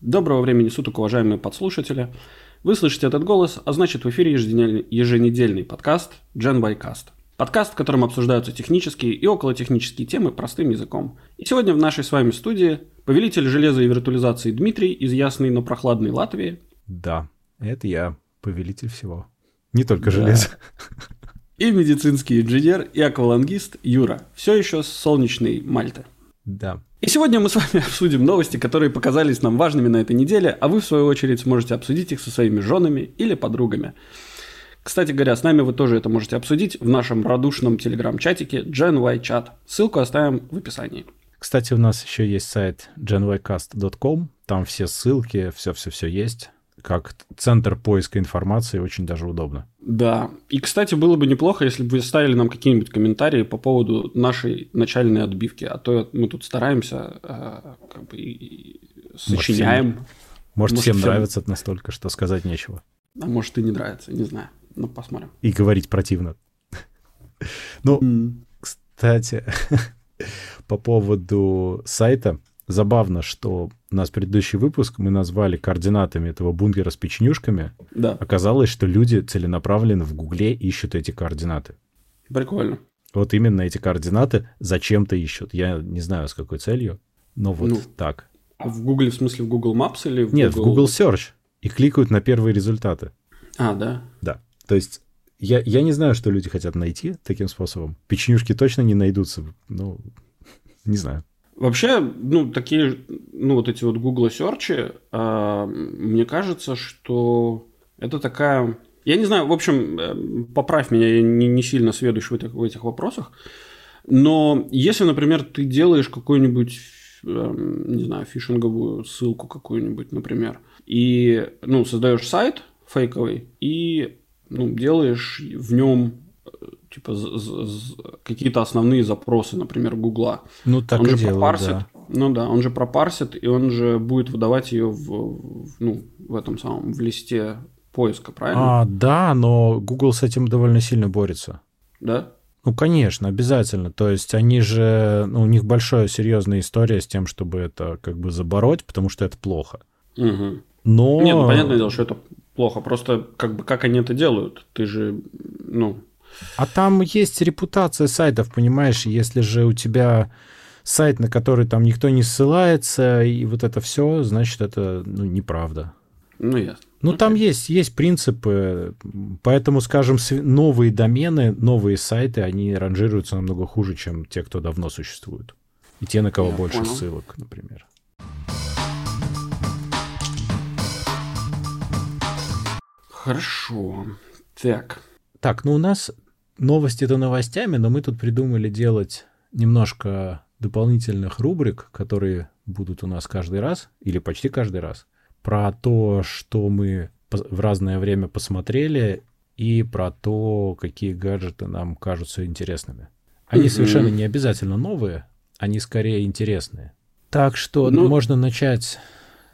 Доброго времени суток, уважаемые подслушатели. Вы слышите этот голос, а значит в эфире еженедельный, подкаст Gen by Cast. Подкаст, в котором обсуждаются технические и околотехнические темы простым языком. И сегодня в нашей с вами студии повелитель железа и виртуализации Дмитрий из ясной, но прохладной Латвии. Да, это я, повелитель всего. Не только да. железа. И медицинский инженер и аквалангист Юра, все еще с солнечной Мальты. Да. И сегодня мы с вами обсудим новости, которые показались нам важными на этой неделе, а вы, в свою очередь, сможете обсудить их со своими женами или подругами. Кстати говоря, с нами вы тоже это можете обсудить в нашем радушном телеграм-чатике GenYChat. Ссылку оставим в описании. Кстати, у нас еще есть сайт genycast.com, там все ссылки, все-все-все есть как центр поиска информации очень даже удобно. Да. И, кстати, было бы неплохо, если бы вы ставили нам какие-нибудь комментарии по поводу нашей начальной отбивки. А то мы тут стараемся, э, как бы, и сочиняем. Может, всем, может, всем, всем нравится настолько, что сказать нечего. А может, и не нравится, не знаю. Ну, посмотрим. И говорить противно. Ну, кстати, по поводу сайта, забавно, что у нас предыдущий выпуск мы назвали координатами этого бункера с печенюшками. Да. Оказалось, что люди целенаправленно в Гугле ищут эти координаты. Прикольно. Вот именно эти координаты зачем-то ищут. Я не знаю, с какой целью, но вот ну, так. А в Гугле, в смысле, в Google Maps или в Нет, Google... в Google Search. И кликают на первые результаты. А, да? Да. То есть я, я не знаю, что люди хотят найти таким способом. Печенюшки точно не найдутся. Ну, не знаю. Вообще, ну, такие, ну, вот эти вот Google Search, э, мне кажется, что это такая... Я не знаю, в общем, э, поправь меня, я не, не сильно сведущ в этих, в этих вопросах, но если, например, ты делаешь какую-нибудь, э, не знаю, фишинговую ссылку какую-нибудь, например, и, ну, создаешь сайт фейковый и, ну, делаешь в нем типа какие-то основные запросы, например, Гугла. Ну, так он и же делаю, пропарсит, да. Ну да, он же пропарсит, и он же будет выдавать ее в, в, ну, в этом самом, в листе поиска, правильно? А, да, но Google с этим довольно сильно борется. Да? Ну, конечно, обязательно. То есть они же, ну, у них большая серьезная история с тем, чтобы это как бы забороть, потому что это плохо. Угу. Но... Нет, ну, понятное дело, что это плохо. Просто как бы как они это делают? Ты же, ну, а там есть репутация сайтов, понимаешь, если же у тебя сайт, на который там никто не ссылается, и вот это все, значит, это ну, неправда. Ну, ясно. Ну, okay. там есть, есть принципы, поэтому, скажем, новые домены, новые сайты, они ранжируются намного хуже, чем те, кто давно существуют. И те, на кого Я больше понял. ссылок, например. Хорошо. Так. Так, ну у нас новости-то новостями, но мы тут придумали делать немножко дополнительных рубрик, которые будут у нас каждый раз, или почти каждый раз, про то, что мы в разное время посмотрели, и про то, какие гаджеты нам кажутся интересными. Они mm-hmm. совершенно не обязательно новые, они скорее интересные. Так что ну, можно начать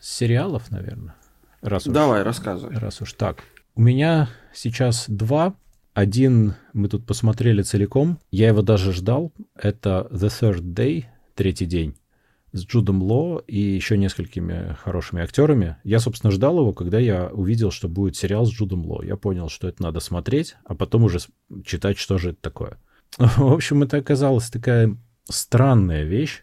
с сериалов, наверное. Раз Давай, уж, рассказывай. Раз уж так. У меня сейчас два один мы тут посмотрели целиком. Я его даже ждал. Это The Third Day, третий день, с Джудом Ло и еще несколькими хорошими актерами. Я, собственно, ждал его, когда я увидел, что будет сериал с Джудом Ло. Я понял, что это надо смотреть, а потом уже читать, что же это такое. В общем, это оказалась такая странная вещь.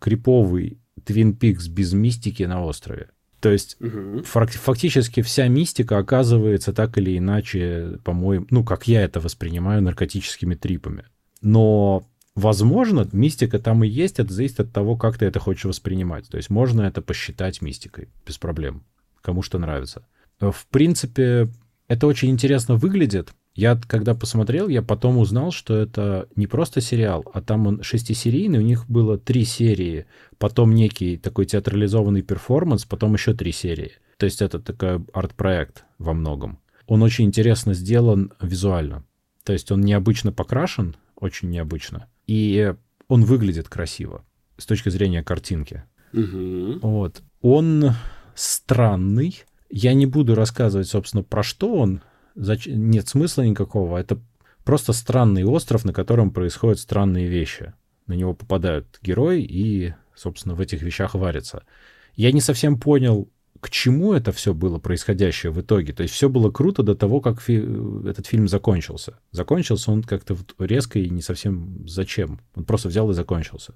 Криповый Твин Пикс без мистики на острове. То есть угу. фактически вся мистика оказывается так или иначе, по-моему, ну, как я это воспринимаю, наркотическими трипами. Но, возможно, мистика там и есть, это зависит от того, как ты это хочешь воспринимать. То есть можно это посчитать мистикой, без проблем, кому что нравится. В принципе, это очень интересно выглядит, я когда посмотрел, я потом узнал, что это не просто сериал, а там он шестисерийный, у них было три серии, потом некий такой театрализованный перформанс, потом еще три серии. То есть это такой арт-проект во многом. Он очень интересно сделан визуально. То есть он необычно покрашен, очень необычно, и он выглядит красиво с точки зрения картинки. Угу. Вот. Он странный. Я не буду рассказывать, собственно, про что он, нет смысла никакого. Это просто странный остров, на котором происходят странные вещи. На него попадают герои и, собственно, в этих вещах варятся. я не совсем понял, к чему это все было происходящее в итоге. То есть все было круто до того, как фи- этот фильм закончился. Закончился он как-то резко и не совсем зачем. Он просто взял и закончился.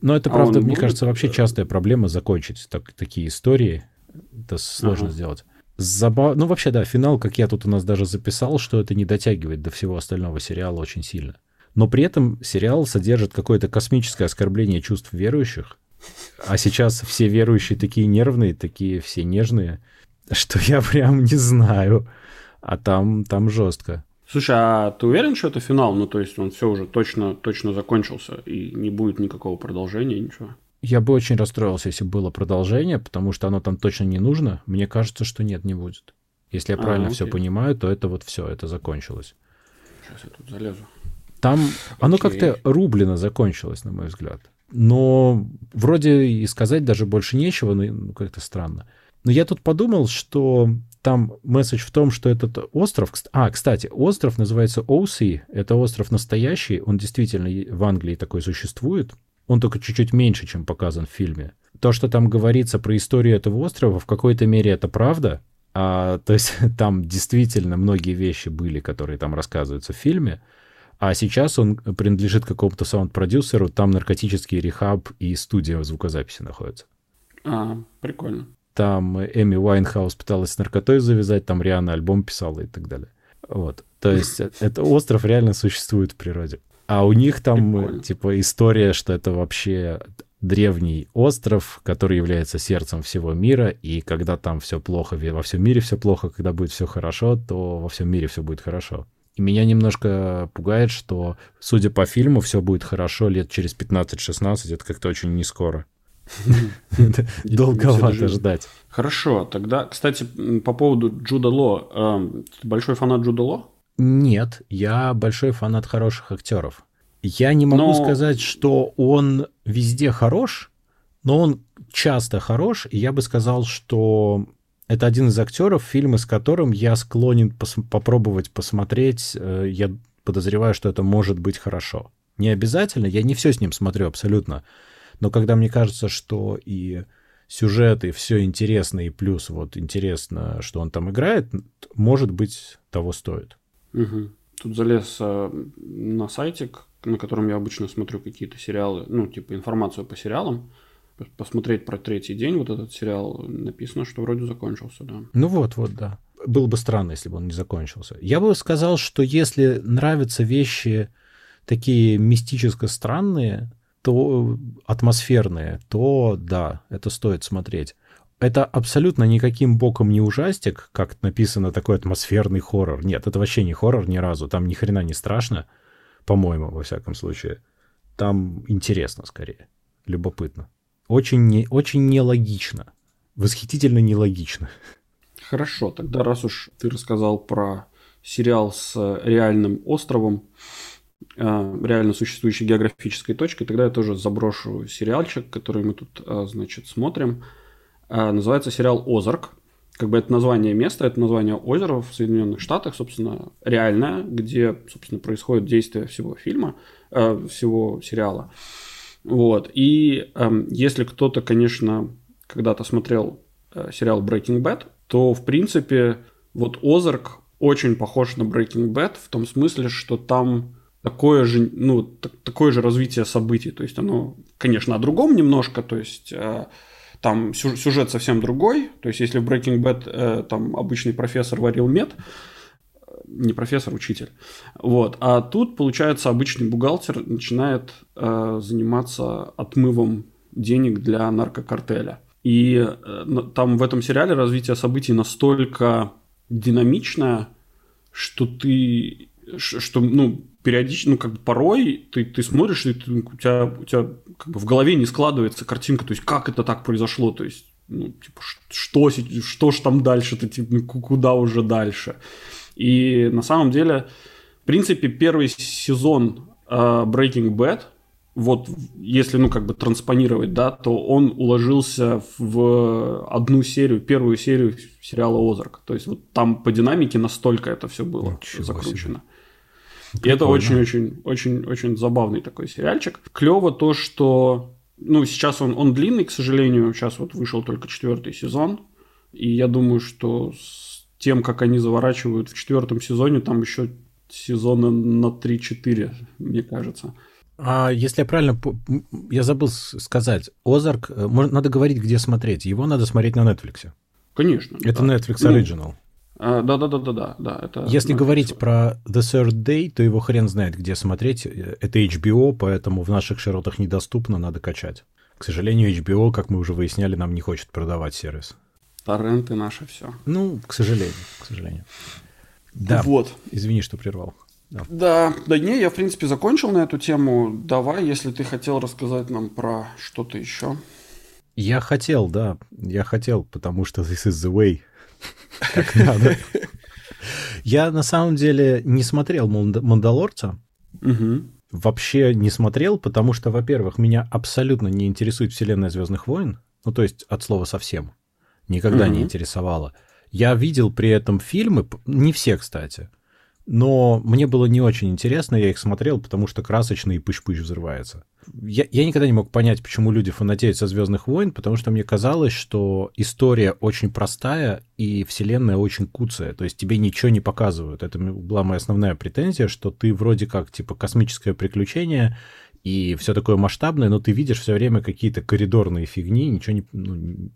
Но это, а правда, мне будет... кажется, вообще э, частая проблема закончить так, такие истории. Это сложно ага. сделать. Забав... Ну, вообще, да, финал, как я тут у нас даже записал, что это не дотягивает до всего остального сериала очень сильно. Но при этом сериал содержит какое-то космическое оскорбление чувств верующих. А сейчас все верующие такие нервные, такие все нежные, что я прям не знаю. А там, там жестко. Слушай, а ты уверен, что это финал? Ну, то есть он все уже точно, точно закончился и не будет никакого продолжения, ничего? Я бы очень расстроился, если было продолжение, потому что оно там точно не нужно. Мне кажется, что нет, не будет. Если я а, правильно окей. все понимаю, то это вот все, это закончилось. Сейчас я тут залезу. Там окей. оно как-то рублено закончилось, на мой взгляд. Но вроде и сказать даже больше нечего, но ну, как-то странно. Но я тут подумал, что там месседж в том, что этот остров... А, кстати, остров называется Оуси. Это остров настоящий. Он действительно в Англии такой существует. Он только чуть-чуть меньше, чем показан в фильме. То, что там говорится про историю этого острова, в какой-то мере это правда. А, то есть там действительно многие вещи были, которые там рассказываются в фильме. А сейчас он принадлежит какому-то саунд-продюсеру, там наркотический рехаб и студия звукозаписи находится. А, прикольно. Там Эми Уайнхаус пыталась с наркотой завязать, там Рианна альбом писала и так далее. Вот. То есть это остров реально существует в природе. А у них там, Прикольно. типа, история, что это вообще древний остров, который является сердцем всего мира, и когда там все плохо, во всем мире все плохо, когда будет все хорошо, то во всем мире все будет хорошо. И меня немножко пугает, что, судя по фильму, все будет хорошо лет через 15-16, это как-то очень не скоро. Долговато ждать. Хорошо, тогда, кстати, по поводу Джуда Ло. Эм, большой фанат Джуда Ло? Нет, я большой фанат хороших актеров. Я не могу но... сказать, что он везде хорош, но он часто хорош, и я бы сказал, что это один из актеров, фильмы с которым я склонен пос- попробовать посмотреть. Э, я подозреваю, что это может быть хорошо. Не обязательно, я не все с ним смотрю абсолютно. Но когда мне кажется, что и сюжет, и все интересно, и плюс вот интересно, что он там играет, может быть, того стоит. Угу. Тут залез а, на сайтик, на котором я обычно смотрю какие-то сериалы, ну, типа информацию по сериалам, посмотреть про третий день вот этот сериал, написано, что вроде закончился, да. Ну вот, вот, да. Было бы странно, если бы он не закончился. Я бы сказал, что если нравятся вещи такие мистически странные, то атмосферные, то да, это стоит смотреть это абсолютно никаким боком не ужастик, как написано такой атмосферный хоррор. Нет, это вообще не хоррор ни разу. Там ни хрена не страшно, по-моему, во всяком случае. Там интересно скорее, любопытно. Очень, не, очень нелогично. Восхитительно нелогично. Хорошо, тогда раз уж ты рассказал про сериал с реальным островом, э, реально существующей географической точкой, тогда я тоже заброшу сериальчик, который мы тут, э, значит, смотрим – называется сериал «Озарк». Как бы это название места, это название озера в Соединенных Штатах, собственно, реальное, где, собственно, происходит действие всего фильма, э, всего сериала. Вот. И э, если кто-то, конечно, когда-то смотрел э, сериал Breaking Bad, то, в принципе, вот Озарк очень похож на Breaking Bad в том смысле, что там такое же, ну, такое же развитие событий. То есть оно, конечно, о другом немножко, то есть э, там сюжет совсем другой. То есть, если в Breaking Bad э, там обычный профессор варил мед, э, не профессор, учитель. Вот. А тут, получается, обычный бухгалтер начинает э, заниматься отмывом денег для наркокартеля. И э, там в этом сериале развитие событий настолько динамичное, что ты что, ну, периодически, ну, как бы порой ты, ты смотришь, и ты, у тебя, у тебя как бы в голове не складывается картинка, то есть как это так произошло, то есть, ну, типа, что, что ж там дальше-то, типа, ну, куда уже дальше. И на самом деле, в принципе, первый сезон uh, Breaking Bad, вот если, ну, как бы транспонировать, да, то он уложился в одну серию, первую серию сериала «Озарк». То есть вот там по динамике настолько это все было Ничего закручено. Себе. И это очень-очень-очень-очень забавный такой сериальчик. Клево то, что Ну, сейчас он, он длинный, к сожалению. Сейчас вот вышел только четвертый сезон. И я думаю, что с тем, как они заворачивают в четвертом сезоне, там еще сезона на 3-4, мне кажется. А если я правильно... Я забыл сказать. Озарк, э, надо говорить, где смотреть. Его надо смотреть на Netflix. Конечно. Это да. Netflix ну, Original. А, да, да, да, да, да, да. Это Если Netflix. говорить про The Third Day, то его хрен знает, где смотреть. Это HBO, поэтому в наших широтах недоступно, надо качать. К сожалению, HBO, как мы уже выясняли, нам не хочет продавать сервис. Торренты наше все. Ну, к сожалению, к сожалению. Да. Вот. Извини, что прервал. Да. да, да не, я в принципе закончил на эту тему. Давай, если ты хотел рассказать нам про что-то еще. Я хотел, да, я хотел, потому что this is the way. Как надо. Я на самом деле не смотрел Мандалорца. Вообще не смотрел, потому что, во-первых, меня абсолютно не интересует вселенная Звездных войн. Ну, то есть от слова совсем. Никогда не интересовало. Я видел при этом фильмы, не все, кстати, но мне было не очень интересно, я их смотрел, потому что красочно и пыш-пыш взрывается. Я, я никогда не мог понять, почему люди фанатеют со Звездных войн, потому что мне казалось, что история очень простая и вселенная очень куцая. То есть тебе ничего не показывают. Это была моя основная претензия, что ты вроде как типа космическое приключение и все такое масштабное, но ты видишь все время какие-то коридорные фигни, ничего не, ну,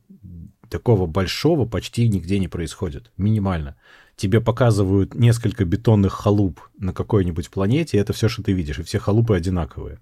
такого большого почти нигде не происходит. Минимально тебе показывают несколько бетонных халуп на какой-нибудь планете, и это все, что ты видишь, и все халупы одинаковые.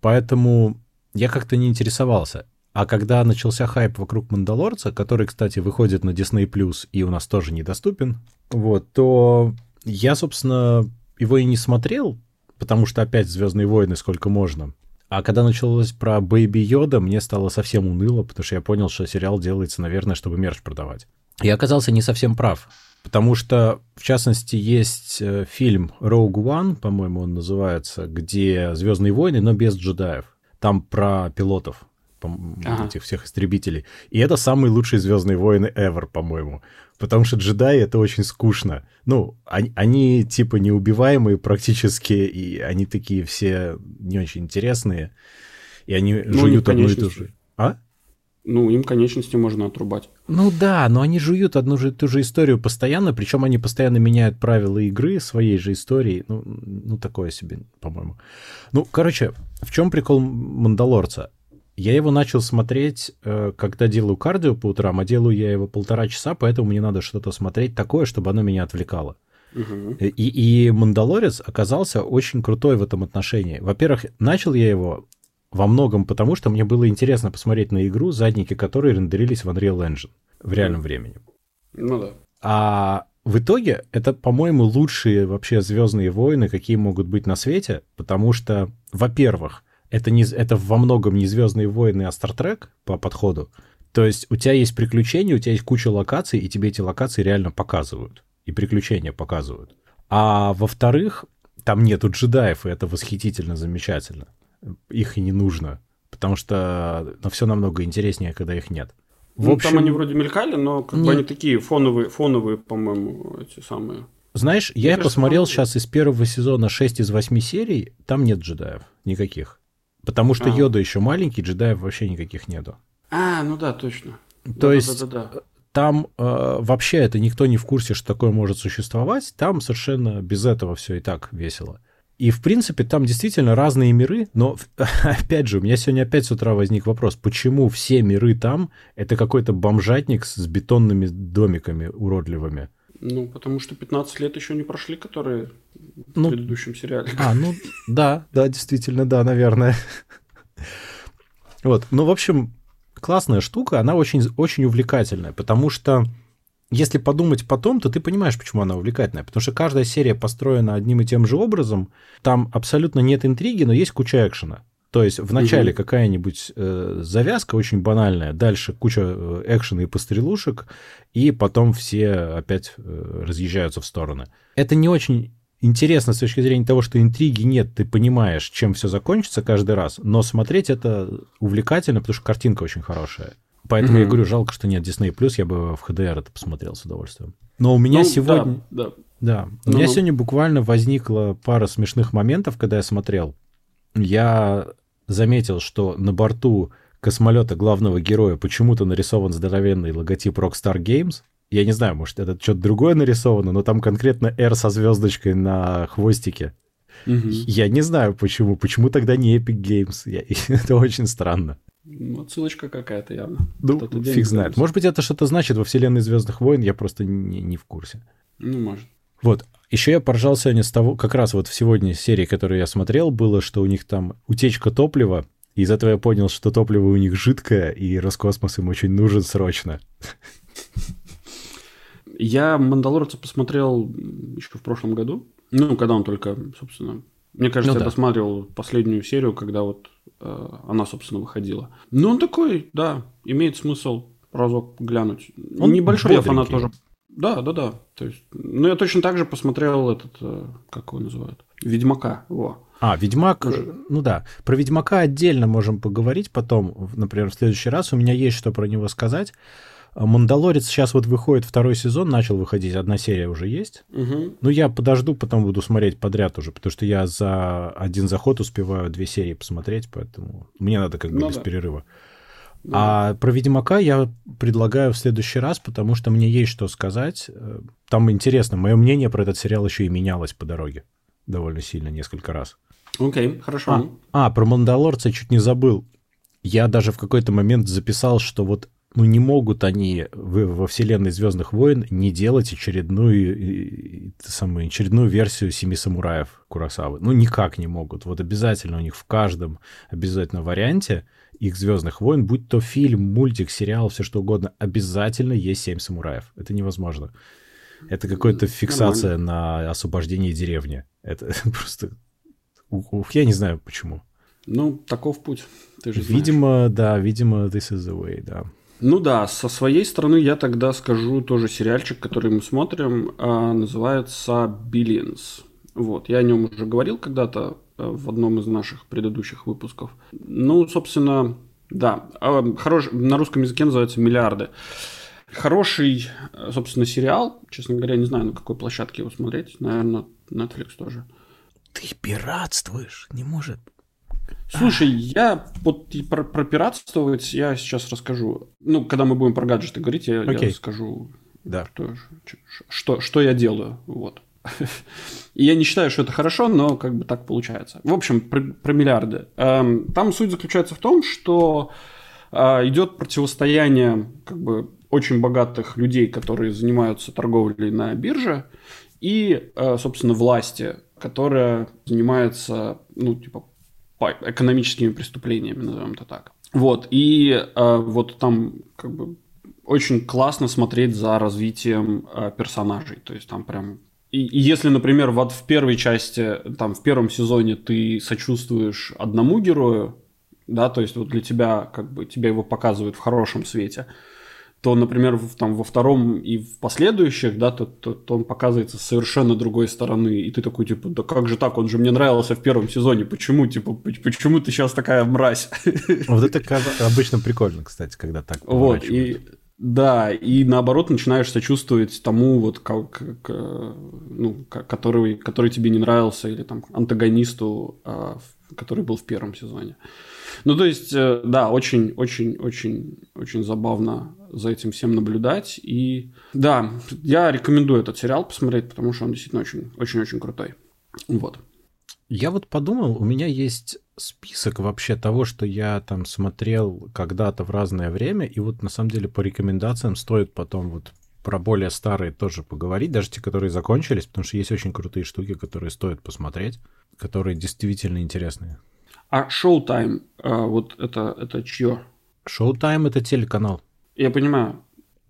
Поэтому я как-то не интересовался. А когда начался хайп вокруг Мандалорца, который, кстати, выходит на Disney Plus и у нас тоже недоступен, вот, то я, собственно, его и не смотрел, потому что опять Звездные войны сколько можно. А когда началось про Бэйби Йода, мне стало совсем уныло, потому что я понял, что сериал делается, наверное, чтобы мерч продавать. Я оказался не совсем прав. Потому что, в частности, есть э, фильм Rogue One, по-моему, он называется, где Звездные войны, но без джедаев. Там про пилотов, ага. этих всех истребителей. И это самые лучшие Звездные войны ever, по-моему. Потому что джедаи это очень скучно. Ну, они, они типа неубиваемые практически, и они такие все не очень интересные. И они ну, жуют одну и ту же. Ну, им конечности можно отрубать. Ну да, но они жуют одну же ту же историю постоянно, причем они постоянно меняют правила игры своей же истории. Ну, ну такое себе, по-моему. Ну, короче, в чем прикол Мандалорца? Я его начал смотреть, э, когда делаю кардио по утрам, а делаю я его полтора часа, поэтому мне надо что-то смотреть такое, чтобы оно меня отвлекало. Угу. И, и Мандалорец оказался очень крутой в этом отношении. Во-первых, начал я его во многом потому, что мне было интересно посмотреть на игру, задники которой рендерились в Unreal Engine в реальном времени. Ну да. А в итоге это, по-моему, лучшие вообще Звездные войны, какие могут быть на свете, потому что, во-первых, это, не, это во многом не Звездные войны, а Star Trek по подходу. То есть у тебя есть приключения, у тебя есть куча локаций, и тебе эти локации реально показывают. И приключения показывают. А во-вторых, там нету джедаев, и это восхитительно замечательно их и не нужно, потому что ну, все намного интереснее, когда их нет. В ну, общем... там они вроде мелькали, но как нет. бы они такие фоновые, фоновые, по-моему, эти самые. Знаешь, Мне я кажется, посмотрел сейчас из первого сезона 6 из 8 серий, там нет джедаев никаких. Потому что а. Йода еще маленький, джедаев вообще никаких нету. А, ну да, точно. То да, есть да, да, да. там э, вообще это никто не в курсе, что такое может существовать. Там совершенно без этого все и так весело. И, в принципе, там действительно разные миры, но, опять же, у меня сегодня опять с утра возник вопрос, почему все миры там — это какой-то бомжатник с бетонными домиками уродливыми? Ну, потому что 15 лет еще не прошли, которые ну, в предыдущем сериале. А, ну, да, да, действительно, да, наверное. Вот, ну, в общем, классная штука, она очень, очень увлекательная, потому что если подумать потом, то ты понимаешь, почему она увлекательная. Потому что каждая серия построена одним и тем же образом. Там абсолютно нет интриги, но есть куча экшена. То есть в начале угу. какая-нибудь э, завязка очень банальная, дальше куча э, экшена и пострелушек, и потом все опять э, разъезжаются в стороны. Это не очень интересно с точки зрения того, что интриги нет, ты понимаешь, чем все закончится каждый раз, но смотреть это увлекательно, потому что картинка очень хорошая. Поэтому mm-hmm. я говорю, жалко, что нет Disney я бы в HDR это посмотрел с удовольствием. Но у меня ну, сегодня... Да, да. да. У ну, меня ну. сегодня буквально возникла пара смешных моментов, когда я смотрел. Я заметил, что на борту космолета главного героя почему-то нарисован здоровенный логотип Rockstar Games. Я не знаю, может, это что-то другое нарисовано, но там конкретно R со звездочкой на хвостике. Угу. Я не знаю, почему. Почему тогда не Epic Games? Я... это очень странно. Ну, отсылочка какая-то явно. Ну, фиг знает. Может быть, это что-то значит во вселенной Звездных войн, я просто не, не в курсе. Ну, может. Вот. Еще я поржал сегодня с того, как раз вот в сегодня серии, которую я смотрел, было, что у них там утечка топлива, и из этого я понял, что топливо у них жидкое, и Роскосмос им очень нужен срочно. Я «Мандалорца» посмотрел еще в прошлом году. Ну, когда он только, собственно... Мне кажется, ну, я да. досматривал последнюю серию, когда вот она, собственно, выходила. Ну, он такой, да, имеет смысл разок глянуть. Он Небольшой я фанат тоже. Да, да, да. То есть, ну, я точно так же посмотрел этот, э, как его называют, Ведьмака. Во. А, Ведьмак, ну да. Про Ведьмака отдельно можем поговорить потом, например, в следующий раз. У меня есть что про него сказать. Мандалорец сейчас вот выходит второй сезон, начал выходить, одна серия уже есть. Угу. Ну, я подожду, потом буду смотреть подряд уже, потому что я за один заход успеваю две серии посмотреть, поэтому мне надо как бы ну, без да. перерыва. Да. А про Ведьмака я предлагаю в следующий раз, потому что мне есть что сказать. Там интересно, мое мнение про этот сериал еще и менялось по дороге довольно сильно, несколько раз. Окей, okay, хорошо. А, а, про Мандалорца чуть не забыл. Я даже в какой-то момент записал, что вот ну не могут они в, во вселенной Звездных войн не делать очередную, самую, очередную версию Семи самураев Курасавы. Ну никак не могут. Вот обязательно у них в каждом обязательно варианте их Звездных войн, будь то фильм, мультик, сериал, все что угодно, обязательно есть Семь самураев. Это невозможно. Это какая-то фиксация Нормально. на освобождение деревни. Это просто... Ух, я не знаю почему. Ну, таков путь. Ты же видимо, знаешь. да, видимо, this is the way, да. Ну да, со своей стороны я тогда скажу тоже сериальчик, который мы смотрим, а, называется Billions. Вот, я о нем уже говорил когда-то э, в одном из наших предыдущих выпусков. Ну, собственно, да, а, хорош, на русском языке называется «Миллиарды». Хороший, э, собственно, сериал. Честно говоря, не знаю, на какой площадке его смотреть. Наверное, Netflix тоже. Ты пиратствуешь, не может Слушай, я вот про, про пиратствовать я сейчас расскажу. Ну, когда мы будем про гаджеты говорить, я, okay. я расскажу, да. что, что, что я делаю. Вот. И я не считаю, что это хорошо, но как бы так получается. В общем, про, про миллиарды. Эм, там суть заключается в том, что э, идет противостояние как бы очень богатых людей, которые занимаются торговлей на бирже, и, э, собственно, власти, которая занимается, ну, типа, экономическими преступлениями, назовем это так. Вот, и э, вот там как бы очень классно смотреть за развитием э, персонажей, то есть там прям и, и если, например, вот в первой части, там в первом сезоне ты сочувствуешь одному герою, да, то есть вот для тебя как бы тебя его показывают в хорошем свете, то, например, в, там, во втором и в последующих, да, то, то, то он показывается с совершенно другой стороны. И ты такой, типа, да как же так, он же мне нравился в первом сезоне, почему, типа, почему ты сейчас такая мразь? Вот это обычно прикольно, кстати, когда так Вот, и да, и наоборот начинаешь сочувствовать тому, вот, как, ну, который, который тебе не нравился, или там антагонисту, а, который был в первом сезоне. Ну, то есть, э, да, очень-очень-очень-очень забавно за этим всем наблюдать. И да, я рекомендую этот сериал посмотреть, потому что он действительно очень-очень-очень крутой. Вот. Я вот подумал, у меня есть список вообще того, что я там смотрел когда-то в разное время, и вот на самом деле по рекомендациям стоит потом вот про более старые тоже поговорить, даже те, которые закончились, потому что есть очень крутые штуки, которые стоит посмотреть, которые действительно интересные. А Showtime, а, вот это, это чье? Showtime это телеканал. Я понимаю.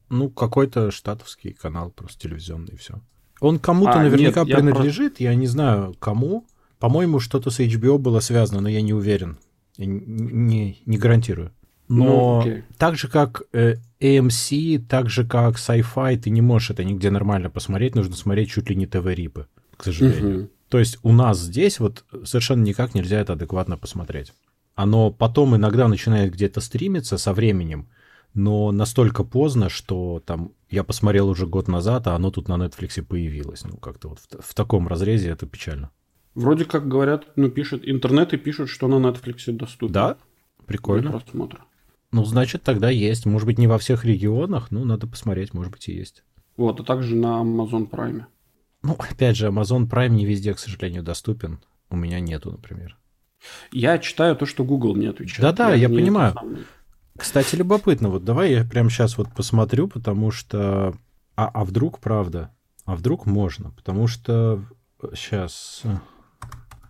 Ну, какой-то штатовский канал, просто телевизионный, и все. Он кому-то а, наверняка нет, принадлежит, я, просто... я не знаю кому. По-моему, что-то с HBO было связано, но я не уверен. Я не, не гарантирую. Но ну, так же, как э, AMC, так же, как Sci-Fi, ты не можешь это нигде нормально посмотреть. Нужно смотреть чуть ли не ТВ-рипы, к сожалению. Угу. То есть у нас здесь вот совершенно никак нельзя это адекватно посмотреть. Оно потом иногда начинает где-то стримиться со временем, но настолько поздно, что там я посмотрел уже год назад, а оно тут на Netflix появилось. Ну, как-то вот в, в таком разрезе это печально. Вроде как говорят, ну, пишет, интернеты пишут, что на Netflix доступно. Да? Прикольно. Для просмотра. Ну, значит, тогда есть. Может быть, не во всех регионах, ну, надо посмотреть, может быть, и есть. Вот, а также на Amazon Prime. Ну, опять же, Amazon Prime не везде, к сожалению, доступен. У меня нету, например. Я читаю то, что Google мне отвечает. Да-да, я, я понимаю. Кстати, любопытно, вот давай я прямо сейчас вот посмотрю, потому что... А, а вдруг правда? А вдруг можно? Потому что сейчас...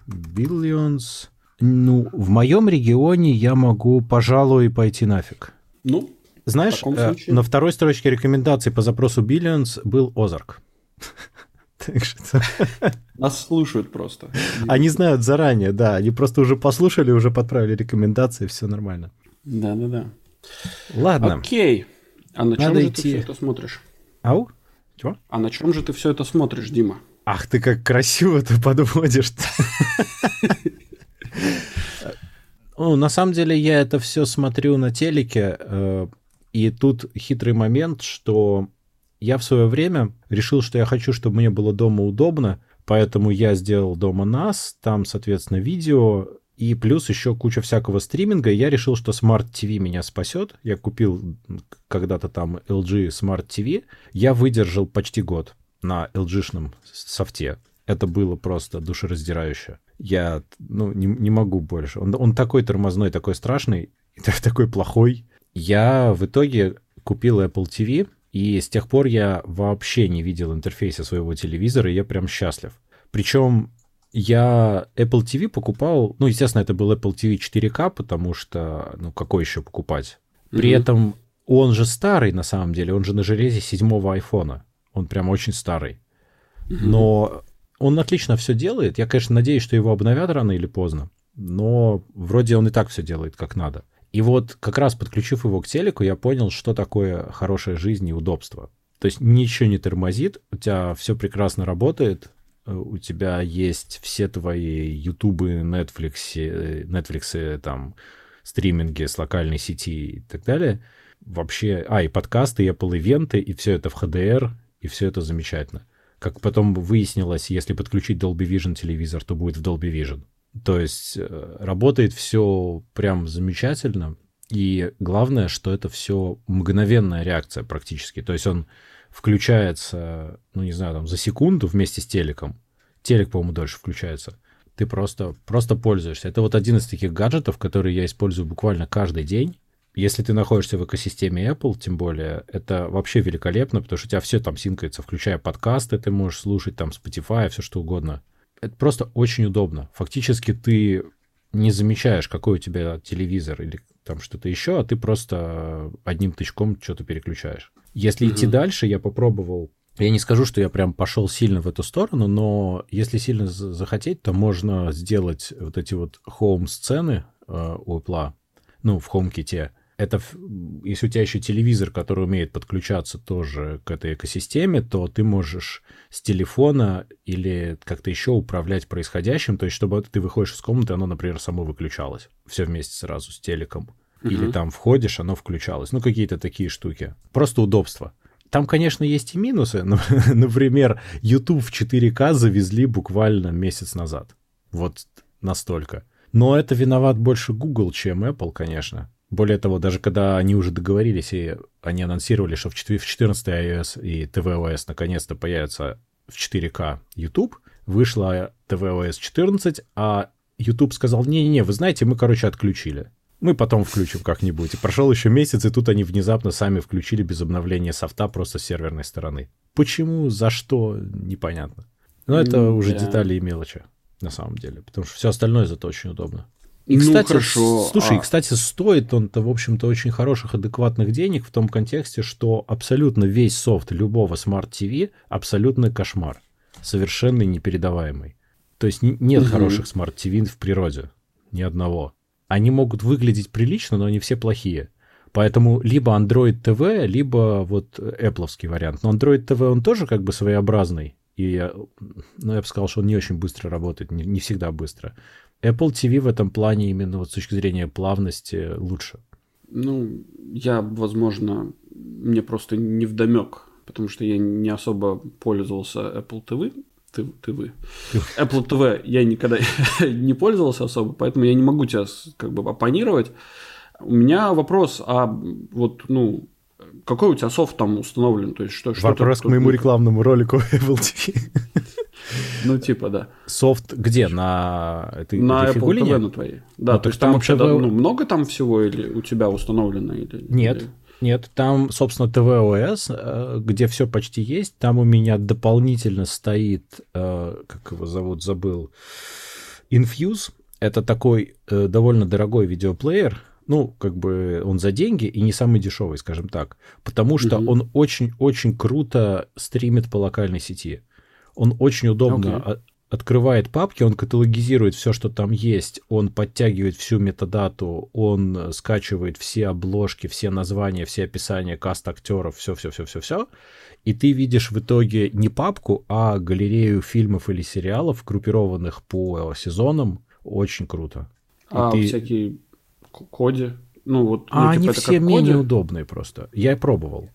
Billions... Ну, в моем регионе я могу, пожалуй, пойти нафиг. Ну, Знаешь, э, на второй строчке рекомендаций по запросу Billions был Озарк. Так что... Нас слушают просто. Они знают заранее, да. Они просто уже послушали, уже подправили рекомендации, все нормально. Да-да-да. Ладно. Окей. А на чем Надо же идти. ты все это смотришь? Ау? Чего? А на чем же ты все это смотришь, Дима? Ах, ты как красиво ты подводишь. Ну, на самом деле я это все смотрю на телеке, э, и тут хитрый момент, что я в свое время решил, что я хочу, чтобы мне было дома удобно, поэтому я сделал дома NAS, там, соответственно, видео, и плюс еще куча всякого стриминга. Я решил, что Smart TV меня спасет. Я купил когда-то там LG Smart TV. Я выдержал почти год на LG-шном софте. Это было просто душераздирающе. Я ну, не, не могу больше. Он, он такой тормозной, такой страшный, такой плохой. Я в итоге купил Apple TV, и с тех пор я вообще не видел интерфейса своего телевизора, и я прям счастлив. Причем я Apple TV покупал, ну, естественно, это был Apple TV 4K, потому что, ну, какой еще покупать? При mm-hmm. этом он же старый, на самом деле, он же на железе седьмого айфона. Он прям очень старый. Mm-hmm. Но он отлично все делает. Я, конечно, надеюсь, что его обновят рано или поздно, но вроде он и так все делает как надо. И вот как раз подключив его к телеку, я понял, что такое хорошая жизнь и удобство. То есть ничего не тормозит, у тебя все прекрасно работает, э, у тебя есть все твои ютубы, Netflix, Netflix, там, стриминги с локальной сети и так далее. Вообще, а, и подкасты, и Apple ивенты, и все это в HDR, и все это замечательно. Как потом выяснилось, если подключить Dolby Vision телевизор, то будет в Dolby Vision. То есть э, работает все прям замечательно. И главное, что это все мгновенная реакция практически. То есть он включается, ну не знаю, там за секунду вместе с телеком. Телек, по-моему, дольше включается. Ты просто, просто пользуешься. Это вот один из таких гаджетов, которые я использую буквально каждый день. Если ты находишься в экосистеме Apple, тем более, это вообще великолепно, потому что у тебя все там синкается, включая подкасты, ты можешь слушать там Spotify, все что угодно это просто очень удобно. Фактически ты не замечаешь, какой у тебя телевизор или там что-то еще, а ты просто одним тычком что-то переключаешь. Если mm-hmm. идти дальше, я попробовал. Я не скажу, что я прям пошел сильно в эту сторону, но если сильно захотеть, то можно сделать вот эти вот хоум-сцены э, у Apple, ну, в HomeKit, это если у тебя еще телевизор, который умеет подключаться тоже к этой экосистеме, то ты можешь с телефона или как-то еще управлять происходящим, то есть чтобы ты выходишь из комнаты, оно, например, само выключалось все вместе сразу с телеком. Uh-huh. Или там входишь, оно включалось. Ну, какие-то такие штуки. Просто удобство. Там, конечно, есть и минусы. Например, YouTube в 4К завезли буквально месяц назад. Вот настолько. Но это виноват больше Google, чем Apple, конечно. Более того, даже когда они уже договорились, и они анонсировали, что в 14 iOS и tvOS наконец-то появится в 4К YouTube, вышла tvOS 14, а YouTube сказал, не-не-не, вы знаете, мы, короче, отключили. Мы потом включим как-нибудь. И прошел еще месяц, и тут они внезапно сами включили без обновления софта просто с серверной стороны. Почему, за что, непонятно. Но это mm, уже да. детали и мелочи, на самом деле. Потому что все остальное зато очень удобно. И, ну, кстати, хорошо. слушай, а... кстати, стоит он-то, в общем-то, очень хороших, адекватных денег в том контексте, что абсолютно весь софт любого TV абсолютно кошмар. Совершенно непередаваемый. То есть нет угу. хороших TV в природе. Ни одного. Они могут выглядеть прилично, но они все плохие. Поэтому либо Android TV, либо вот Apple вариант. Но Android TV, он тоже как бы своеобразный. И ну, я бы сказал, что он не очень быстро работает, не, не всегда быстро. Apple TV в этом плане именно вот с точки зрения плавности лучше. Ну, я, возможно, мне просто не вдомек, потому что я не особо пользовался Apple TV. ты, ты вы. Apple TV я никогда не пользовался особо, поэтому я не могу тебя как бы оппонировать. У меня вопрос, а вот, ну, какой у тебя софт там установлен? То есть, что, что Вопрос к моему рекламному ролику Apple TV. Ну, типа, да. Софт где? На этой На Apple TV на твоей. Да, ну, то есть там вообще ну, много там всего или у тебя установлено? Или, Нет, или... нет. Там, собственно, tvOS, э, где все почти есть. Там у меня дополнительно стоит, э, как его зовут, забыл, Infuse. Это такой э, довольно дорогой видеоплеер, ну, как бы он за деньги и не самый дешевый, скажем так, потому что mm-hmm. он очень-очень круто стримит по локальной сети. Он очень удобно okay. открывает папки, он каталогизирует все, что там есть, он подтягивает всю метадату, он скачивает все обложки, все названия, все описания каст актеров, все-все-все-все-все. И ты видишь в итоге не папку, а галерею фильмов или сериалов, группированных по сезонам. Очень круто. И а ты... всякие коде? Ну, вот, а ну, типа, они все менее удобные просто. Я пробовал.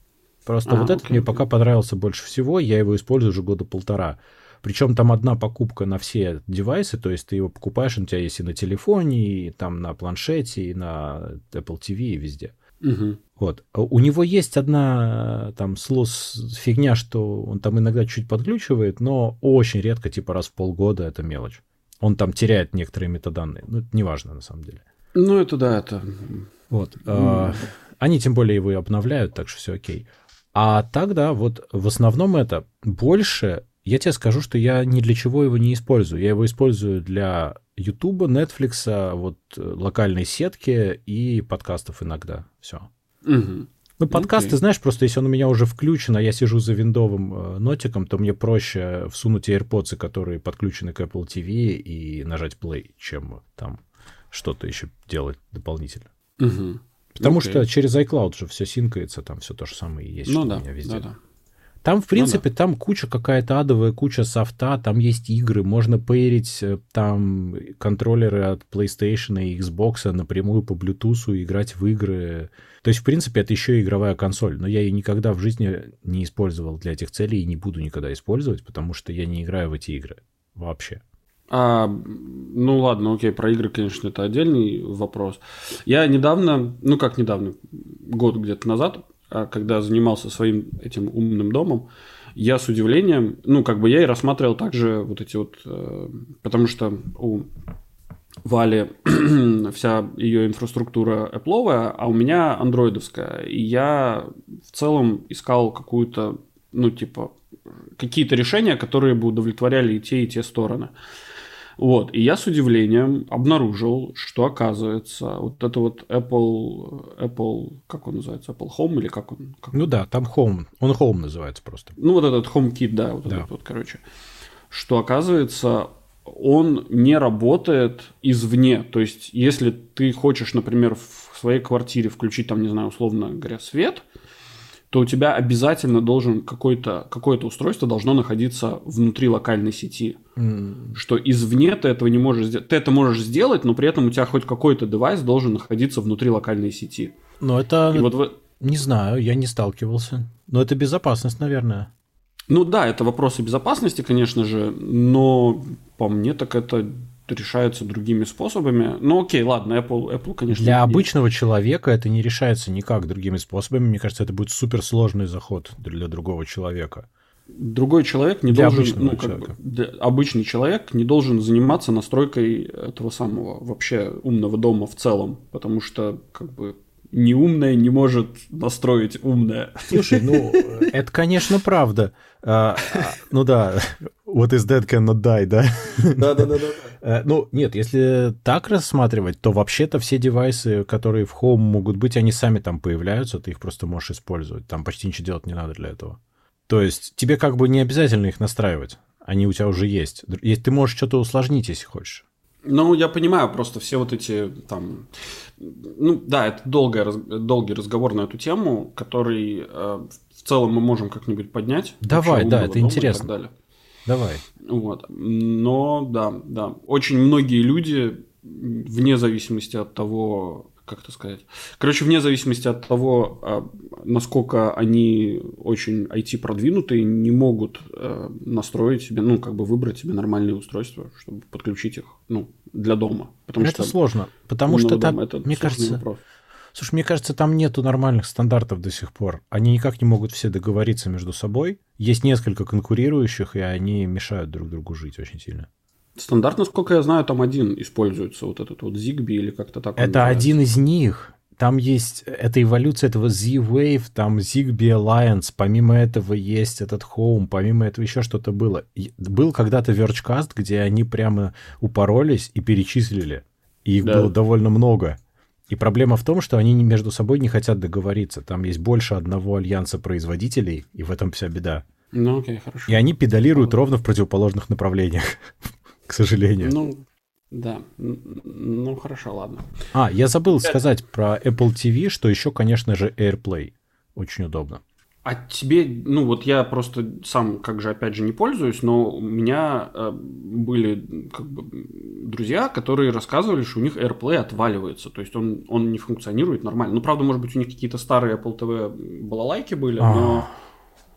Просто а, вот этот мне пока понравился больше всего, я его использую уже года полтора. Причем там одна покупка на все девайсы, то есть ты его покупаешь, он у тебя есть и на телефоне, и там на планшете, и на Apple TV, и везде. Угу. Вот. У него есть одна там слос фигня, что он там иногда чуть подключивает, но очень редко, типа раз в полгода, это мелочь. Он там теряет некоторые метаданные. Ну, это неважно на самом деле. Ну, это да, это... Вот. Mm. Они тем более его и обновляют, так что все окей. А тогда вот в основном это больше, я тебе скажу, что я ни для чего его не использую. Я его использую для YouTube, Netflix, вот локальной сетки и подкастов иногда. Все. Угу. Ну, подкасты, okay. знаешь, просто если он у меня уже включен, а я сижу за виндовым э, нотиком, то мне проще всунуть AirPods, которые подключены к Apple TV, и нажать play, чем там что-то еще делать дополнительно. Угу. Потому okay. что через iCloud же все синкается, там все то же самое есть, ну, да, у меня везде. Да, да. Там, в принципе, ну, да. там куча какая-то адовая, куча софта, там есть игры, можно пейрить э, там контроллеры от PlayStation и Xbox напрямую по Bluetooth и играть в игры. То есть, в принципе, это еще и игровая консоль, но я ее никогда в жизни не использовал для этих целей и не буду никогда использовать, потому что я не играю в эти игры вообще. А, ну ладно, окей, про игры, конечно, это отдельный вопрос. Я недавно, ну как недавно, год где-то назад, а, когда занимался своим этим умным домом, я с удивлением, ну как бы я и рассматривал также вот эти вот, э, потому что у Вали вся ее инфраструктура Apple, а у меня андроидовская. И я в целом искал какую-то, ну типа, какие-то решения, которые бы удовлетворяли и те, и те стороны. Вот, и я с удивлением обнаружил, что оказывается вот это вот Apple, Apple, как он называется, Apple Home или как он? Как ну да, там Home, он Home называется просто. Ну вот этот HomeKit, да, вот да. этот вот, короче, что оказывается он не работает извне. То есть, если ты хочешь, например, в своей квартире включить там, не знаю, условно говоря, свет, то у тебя обязательно должен какое-то какое устройство должно находиться внутри локальной сети. Mm. Что извне ты этого не можешь сделать. Ты это можешь сделать, но при этом у тебя хоть какой-то девайс должен находиться внутри локальной сети. Но это... И вот вы... Не знаю, я не сталкивался. Но это безопасность, наверное. Ну да, это вопросы безопасности, конечно же, но по мне так это решается другими способами. Ну окей, ладно, Apple, Apple конечно... Для обычного человека это не решается никак другими способами. Мне кажется, это будет суперсложный заход для другого человека. Другой человек не для должен, ну, как бы, обычный человек не должен заниматься настройкой этого самого вообще умного дома в целом, потому что как бы неумное не может настроить умное. Слушай, ну, это, конечно, правда. А, а, ну да, what is dead cannot die, да? Да-да-да. Э, ну, нет, если так рассматривать, то вообще-то все девайсы, которые в Home могут быть, они сами там появляются, ты их просто можешь использовать. Там почти ничего делать не надо для этого. То есть тебе как бы не обязательно их настраивать. Они у тебя уже есть. Ты можешь что-то усложнить, если хочешь. Ну, я понимаю, просто все вот эти там... Ну, да, это долгая, долгий разговор на эту тему, который э, в целом мы можем как-нибудь поднять. Давай, да, это интересно. Давай. Вот. Но, да, да. Очень многие люди, вне зависимости от того, как это сказать. Короче, вне зависимости от того, а, насколько они очень IT-продвинутые, не могут э, настроить себе, ну, как бы выбрать себе нормальные устройства, чтобы подключить их, ну, для дома. Потому это что сложно, потому что там, это мне кажется, вопрос. Слушай, мне кажется, там нету нормальных стандартов до сих пор. Они никак не могут все договориться между собой. Есть несколько конкурирующих, и они мешают друг другу жить очень сильно. Стандарт, насколько я знаю, там один используется, вот этот вот Zigbee или как-то так. Это один из них. Там есть эта эволюция этого Z-Wave, там Zigbee Alliance, помимо этого есть этот Home, помимо этого еще что-то было. Был когда-то Vergecast, где они прямо упоролись и перечислили. И их да. было довольно много. И проблема в том, что они между собой не хотят договориться. Там есть больше одного альянса производителей, и в этом вся беда. Ну, окей, хорошо. И они педалируют ровно в противоположных направлениях к сожалению. Ну, да. Ну, хорошо, ладно. А, я забыл сказать про Apple TV, что еще, конечно же, AirPlay. Очень удобно. А тебе, ну вот я просто сам, как же, опять же, не пользуюсь, но у меня э, были как бы друзья, которые рассказывали, что у них AirPlay отваливается, то есть он, он не функционирует нормально. Ну, правда, может быть, у них какие-то старые Apple TV балалайки были, А-а-а. но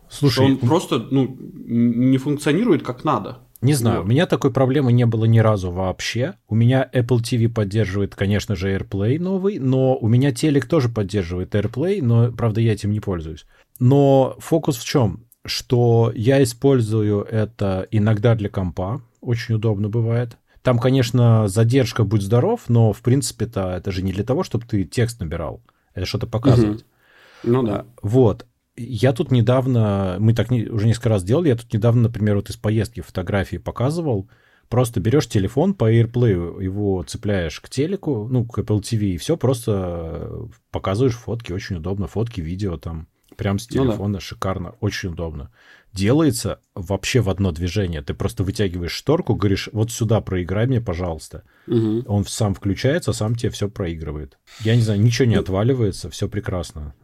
Слушай, он просто ну, не функционирует как надо. Не знаю, вот. у меня такой проблемы не было ни разу вообще. У меня Apple TV поддерживает, конечно же, AirPlay новый, но у меня телек тоже поддерживает AirPlay, но, правда, я этим не пользуюсь. Но фокус в чем? Что я использую это иногда для компа, очень удобно бывает. Там, конечно, задержка будь здоров, но, в принципе-то, это же не для того, чтобы ты текст набирал. Это что-то показывать. Угу. Ну да. Вот. Я тут недавно, мы так не, уже несколько раз делали, я тут недавно, например, вот из поездки фотографии показывал, просто берешь телефон по AirPlay, его цепляешь к телеку, ну, к Apple TV, и все, просто показываешь фотки, очень удобно, фотки, видео там, прям с телефона, ну, да. шикарно, очень удобно. Делается вообще в одно движение. Ты просто вытягиваешь шторку, говоришь, вот сюда проиграй мне, пожалуйста. Угу. Он сам включается, сам тебе все проигрывает. Я не знаю, ничего не ну, отваливается, все прекрасно.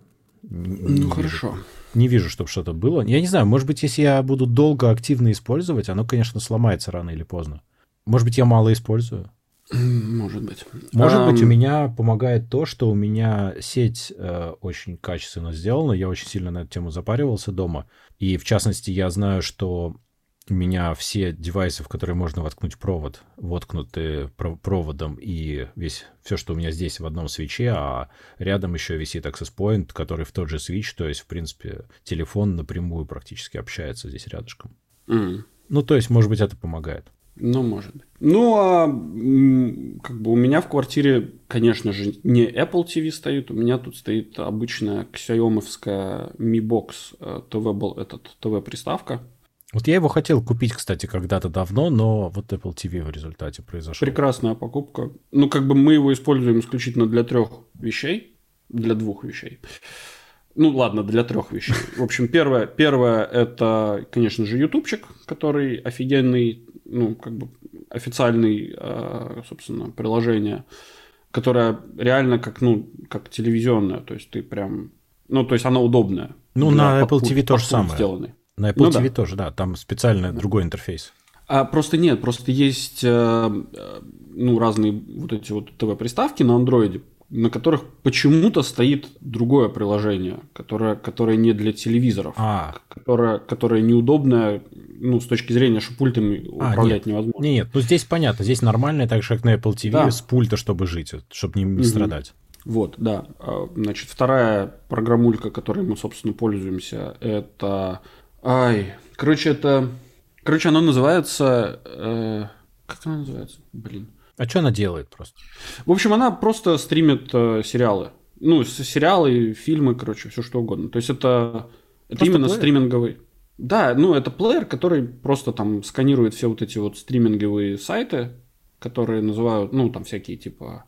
Не ну, хорошо. Вижу, не вижу, чтобы что-то было. Я не знаю, может быть, если я буду долго активно использовать, оно, конечно, сломается рано или поздно. Может быть, я мало использую. Может быть. Может um... быть, у меня помогает то, что у меня сеть э, очень качественно сделана. Я очень сильно на эту тему запаривался дома. И, в частности, я знаю, что у меня все девайсы, в которые можно воткнуть провод, воткнуты проводом, и весь все, что у меня здесь в одном свече, а рядом еще висит access point, который в тот же свич, то есть, в принципе, телефон напрямую практически общается здесь рядышком. Mm. Ну, то есть, может быть, это помогает. Ну, может быть. Ну, а как бы у меня в квартире, конечно же, не Apple TV стоит, у меня тут стоит обычная Xiaomi Mi Box TV, э, этот TV-приставка. Вот я его хотел купить, кстати, когда-то давно, но вот Apple TV в результате произошел. Прекрасная покупка. Ну, как бы мы его используем исключительно для трех вещей, для двух вещей. Ну, ладно, для трех вещей. В общем, первое, первое это, конечно же, ютубчик, который офигенный, ну, как бы официальный, а, собственно, приложение, которое реально как, ну, как телевизионное, то есть ты прям, ну, то есть оно удобное. Ну, на Apple TV то же самое. Сделанный. На Apple ну, TV да. тоже, да, там специально да. другой интерфейс. А, просто нет, просто есть э, э ну, разные вот эти вот ТВ-приставки на андроиде, на которых почему-то стоит другое приложение, которое, которое не для телевизоров, а. которое, которое неудобное, ну, с точки зрения, что пультами а, управлять нет. невозможно. Нет, нет, ну здесь понятно, здесь нормальное, так же, как на Apple TV, да. с пульта, чтобы жить, чтобы не, не угу. страдать. Вот, да. А, значит, вторая программулька, которой мы, собственно, пользуемся, это Ай, короче, это... Короче, оно называется... Э... Как оно называется? Блин. А что она делает просто? В общем, она просто стримит э, сериалы. Ну, сериалы, фильмы, короче, все что угодно. То есть это, это именно плеер? стриминговый. Да, ну это плеер, который просто там сканирует все вот эти вот стриминговые сайты, которые называют, ну, там всякие типа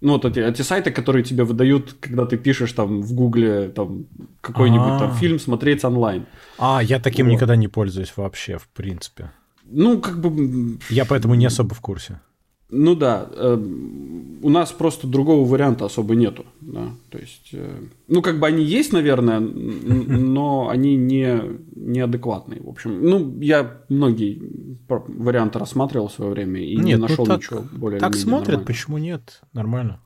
ну, вот эти, эти сайты, которые тебе выдают, когда ты пишешь там в Гугле там какой-нибудь там а. фильм смотреть онлайн. А, я таким вот. никогда не пользуюсь вообще, в принципе. Ну, как бы... Я поэтому не особо в курсе. Ну да, э, у нас просто другого варианта особо нету, да, то есть, э, ну как бы они есть, наверное, но они не неадекватные, в общем, ну я многие варианты рассматривал в свое время и нет, не нашел ну, так, ничего более. Так смотрят, почему нет, нормально.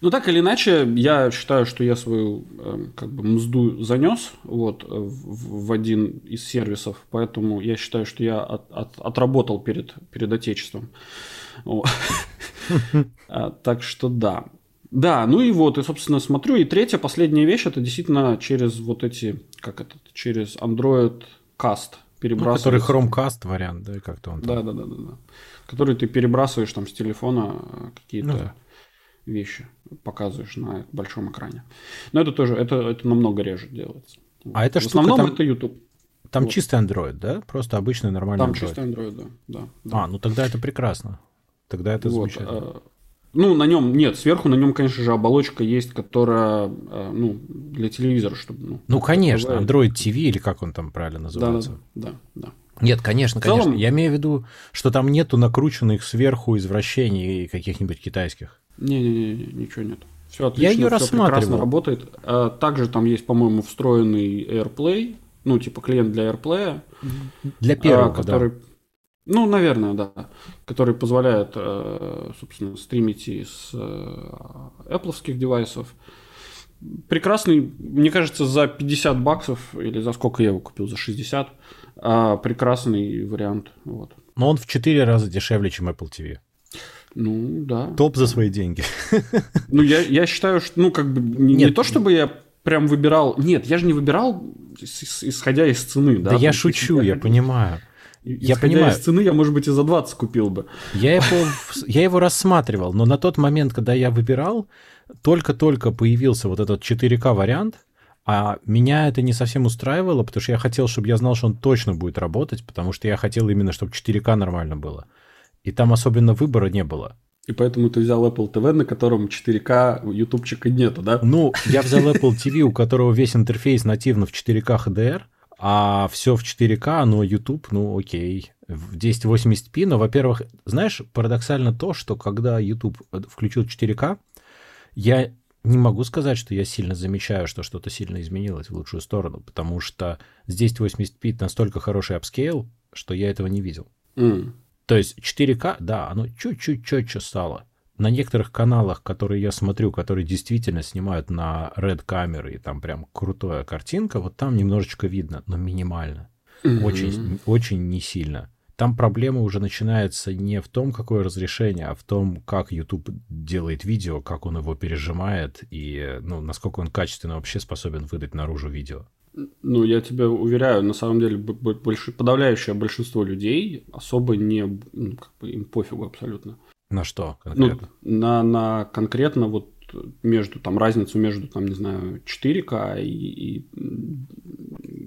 Ну, так или иначе, я считаю, что я свою э, как бы мзду занес вот, в, в один из сервисов, поэтому я считаю, что я от, от, отработал перед, перед Отечеством. Так что да. Да, ну и вот, и, собственно, смотрю. И третья, последняя вещь, это действительно через вот эти, как это, через Android Cast перебрасывать. Ну, который Chromecast вариант, да, как-то он. Да, да, да, да, да. Который ты перебрасываешь там с телефона э, какие-то ну, да. вещи, показываешь на большом экране. Но это тоже, это, это намного реже делается. А это В основном там... это YouTube. Там вот. чистый Android, да? Просто обычный нормальный Там Android. чистый Android, да. да, да. А, ну тогда это прекрасно. Тогда это вот, замечательно. А, ну, на нем нет, сверху на нем, конечно же, оболочка есть, которая, э, ну, для телевизора, чтобы. Ну, ну конечно, Android TV или как он там правильно называется. Да, да, да. Нет, конечно, целом... конечно. Я имею в виду, что там нету накрученных сверху извращений каких-нибудь китайских. Не-не-не, ничего нет. Все отлично, Я ее все рассматривал. прекрасно работает. А также там есть, по-моему, встроенный AirPlay, ну, типа клиент для AirPlay. Для первого, который... да. Ну, наверное, да. Который позволяет, э, собственно, стримить из э, Apple девайсов. Прекрасный, мне кажется, за 50 баксов, или за сколько я его купил, за 60, а, прекрасный вариант. Вот. Но он в 4 раза дешевле, чем Apple TV. Ну, да. Топ за свои деньги. Ну, я, я считаю, что, ну, как бы, не, не то, чтобы я прям выбирал... Нет, я же не выбирал, исходя из цены, да? Да я шучу, я понимаю. Я понимаю. из цены я, может быть, и за 20 купил бы. Я его, я его рассматривал, но на тот момент, когда я выбирал, только-только появился вот этот 4К вариант, а меня это не совсем устраивало, потому что я хотел, чтобы я знал, что он точно будет работать, потому что я хотел именно, чтобы 4К нормально было. И там особенно выбора не было. И поэтому ты взял Apple TV, на котором 4К ютубчика нету, да? Ну, я взял Apple TV, у которого весь интерфейс нативно в 4К HDR, а все в 4К, но YouTube, ну окей, в 1080p, но, во-первых, знаешь, парадоксально то, что когда YouTube включил 4К, я не могу сказать, что я сильно замечаю, что что-то сильно изменилось в лучшую сторону, потому что здесь 1080p настолько хороший upscale, что я этого не видел. Mm. То есть 4К, да, оно чуть-чуть четче стало на некоторых каналах, которые я смотрю, которые действительно снимают на Red камеры, и там прям крутая картинка, вот там немножечко видно, но минимально. Mm-hmm. Очень, очень не сильно. Там проблема уже начинается не в том, какое разрешение, а в том, как YouTube делает видео, как он его пережимает и ну, насколько он качественно вообще способен выдать наружу видео. Ну, я тебя уверяю, на самом деле больш... подавляющее большинство людей особо не... Ну, как бы им пофигу абсолютно. На что конкретно? Ну, на, на конкретно вот между, там, разницу между, там, не знаю, 4К и, и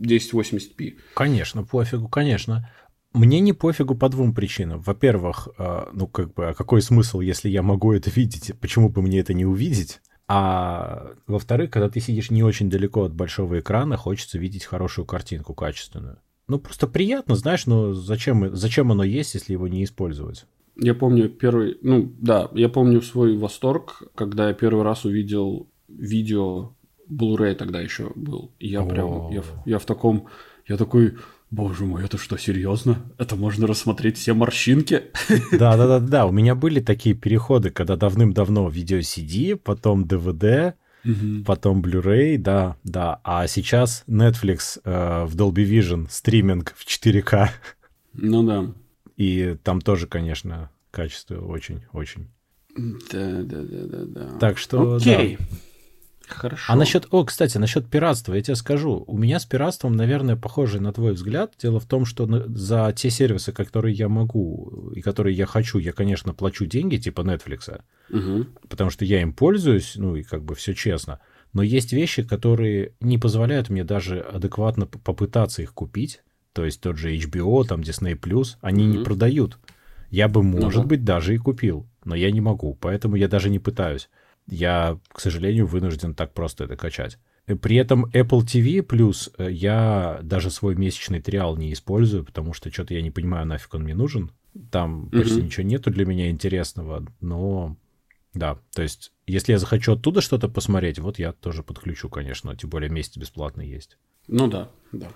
1080p. Конечно, пофигу, конечно. Мне не пофигу по двум причинам. Во-первых, э, ну, как бы, а какой смысл, если я могу это видеть? Почему бы мне это не увидеть? А во-вторых, когда ты сидишь не очень далеко от большого экрана, хочется видеть хорошую картинку, качественную. Ну, просто приятно, знаешь, но зачем, зачем оно есть, если его не использовать? Я помню первый, ну да, я помню свой восторг, когда я первый раз увидел видео, Blu-ray тогда еще был. И я прям, я, я в таком, я такой, боже мой, это что, серьезно? Это можно рассмотреть все морщинки? Да, да, да, да. У меня были такие переходы, когда давным-давно видео CD, потом DVD, Угу. Потом Blu-ray, да, да. А сейчас Netflix э, в Dolby Vision стриминг в 4К. Ну да. И там тоже, конечно, качество очень-очень. Да, да, да, да, да. Так что, Окей. Да. Хорошо. А насчет, о, кстати, насчет пиратства, я тебе скажу, у меня с пиратством, наверное, похоже на твой взгляд. Дело в том, что за те сервисы, которые я могу и которые я хочу, я, конечно, плачу деньги типа Netflix, угу. потому что я им пользуюсь, ну и как бы все честно. Но есть вещи, которые не позволяют мне даже адекватно попытаться их купить. То есть тот же HBO, там Disney+, они mm-hmm. не продают. Я бы, может uh-huh. быть, даже и купил, но я не могу, поэтому я даже не пытаюсь. Я, к сожалению, вынужден так просто это качать. При этом Apple TV плюс э, я даже свой месячный триал не использую, потому что что-то я не понимаю, нафиг он мне нужен. Там mm-hmm. почти ничего нету для меня интересного, но да, то есть если я захочу оттуда что-то посмотреть, вот я тоже подключу, конечно, тем более месяц бесплатный есть. Ну да, да.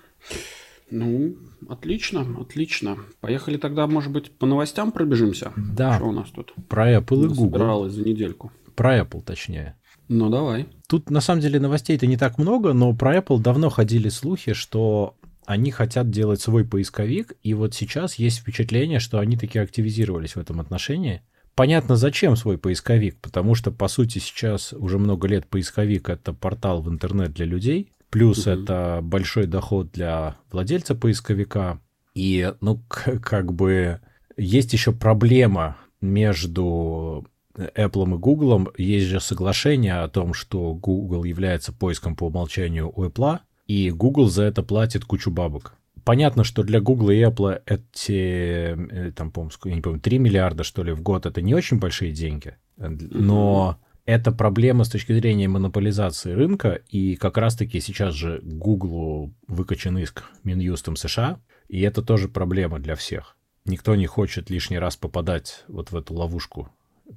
Ну, отлично, отлично. Поехали тогда, может быть, по новостям пробежимся? Да. Что у нас тут? Про Apple и Google. Собиралась за недельку. Про Apple, точнее. Ну, давай. Тут, на самом деле, новостей-то не так много, но про Apple давно ходили слухи, что они хотят делать свой поисковик, и вот сейчас есть впечатление, что они таки активизировались в этом отношении. Понятно, зачем свой поисковик, потому что, по сути, сейчас уже много лет поисковик — это портал в интернет для людей, плюс угу. это большой доход для владельца поисковика, и, ну, как бы есть еще проблема между Apple и Google. Есть же соглашение о том, что Google является поиском по умолчанию у Apple, и Google за это платит кучу бабок. Понятно, что для Google и Apple эти, э, там, по я не помню, 3 миллиарда, что ли, в год, это не очень большие деньги, но это проблема с точки зрения монополизации рынка, и как раз-таки сейчас же Google выкачан иск Минюстом США, и это тоже проблема для всех. Никто не хочет лишний раз попадать вот в эту ловушку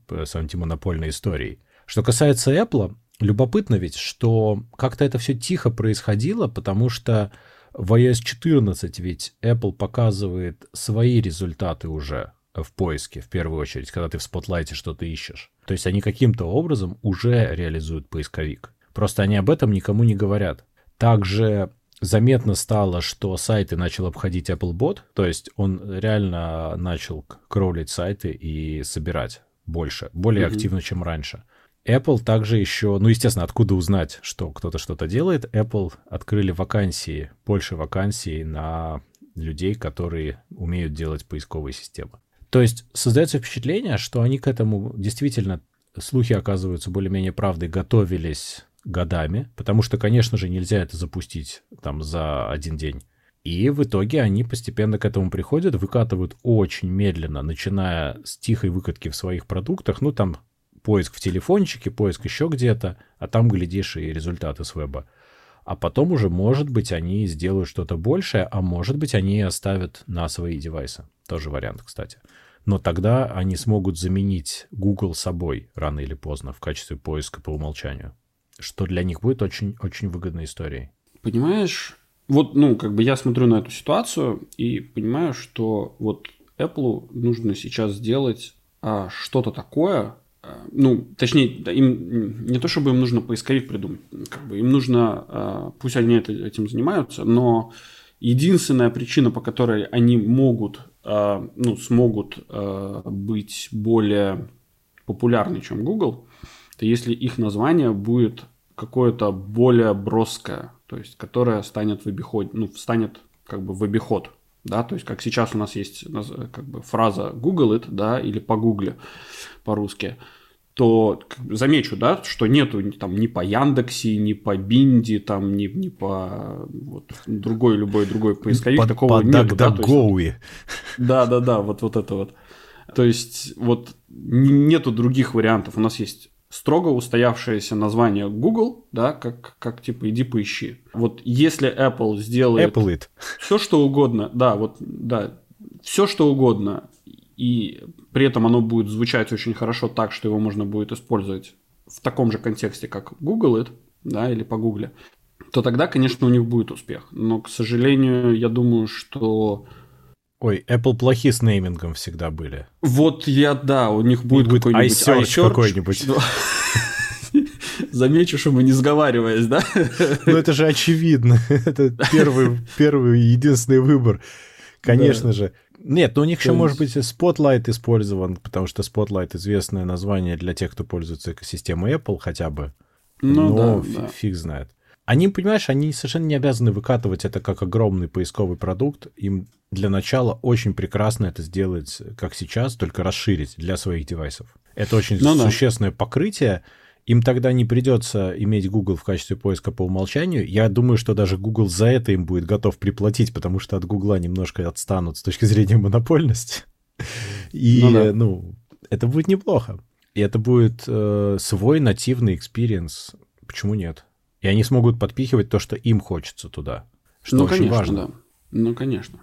с антимонопольной историей. Что касается Apple, любопытно ведь, что как-то это все тихо происходило, потому что в iOS 14 ведь Apple показывает свои результаты уже в поиске, в первую очередь, когда ты в Spotlight что-то ищешь. То есть они каким-то образом уже реализуют поисковик. Просто они об этом никому не говорят. Также заметно стало, что сайты начал обходить Applebot, то есть он реально начал кроулить сайты и собирать больше, более mm-hmm. активно, чем раньше. Apple также еще, ну, естественно, откуда узнать, что кто-то что-то делает, Apple открыли вакансии, больше вакансий на людей, которые умеют делать поисковые системы. То есть создается впечатление, что они к этому действительно, слухи оказываются более-менее правдой, готовились годами, потому что, конечно же, нельзя это запустить там за один день. И в итоге они постепенно к этому приходят, выкатывают очень медленно, начиная с тихой выкатки в своих продуктах, ну там поиск в телефончике, поиск еще где-то, а там, глядишь, и результаты с веба. А потом уже, может быть, они сделают что-то большее, а может быть, они оставят на свои девайсы. Тоже вариант, кстати. Но тогда они смогут заменить Google собой рано или поздно в качестве поиска по умолчанию. Что для них будет очень-очень выгодной историей. Понимаешь, вот, ну, как бы я смотрю на эту ситуацию и понимаю, что вот Apple нужно сейчас сделать а, что-то такое, а, ну, точнее, им не то чтобы им нужно поисковик придумать, как бы им нужно, а, пусть они это, этим занимаются, но единственная причина, по которой они могут, ну, смогут а, быть более популярны, чем Google, это если их название будет какое-то более броское, то есть которое станет в обиход, ну, станет как бы в обиход, да, то есть как сейчас у нас есть как бы фраза Google it, да, или погугли по-русски, то замечу, да, что нету там ни по Яндексе, ни по Бинди, там, ни, ни по вот, другой, любой другой поисковик, по, такого по нету. Да, есть, да, да, да, вот, вот это вот. То есть вот нету других вариантов. У нас есть строго устоявшееся название Google, да, как, как типа иди поищи. Вот если Apple сделает Apple it. все что угодно, да, вот, да, все что угодно, и при этом оно будет звучать очень хорошо так, что его можно будет использовать в таком же контексте, как Google it, да, или по Гугле, то тогда, конечно, у них будет успех. Но, к сожалению, я думаю, что Ой, Apple плохи с неймингом всегда были. Вот я, да, у них будет, будет какой-нибудь iSearch какой-нибудь. Замечу, что мы не сговариваясь, да? Ну это же очевидно. Это первый, первый единственный выбор. Конечно да. же. Нет, но у них еще, может быть, Spotlight использован, потому что Spotlight известное название для тех, кто пользуется экосистемой Apple хотя бы. Ну, но да, да. фиг знает. Они, понимаешь, они совершенно не обязаны выкатывать это как огромный поисковый продукт. Им для начала очень прекрасно это сделать, как сейчас, только расширить для своих девайсов. Это очень ну, существенное да. покрытие. Им тогда не придется иметь Google в качестве поиска по умолчанию. Я думаю, что даже Google за это им будет готов приплатить, потому что от Google немножко отстанут с точки зрения монопольности. И, ну, да. ну это будет неплохо. И это будет э, свой нативный experience. Почему нет? И они смогут подпихивать то, что им хочется туда. Что ну, очень конечно, важно. да. Ну, конечно.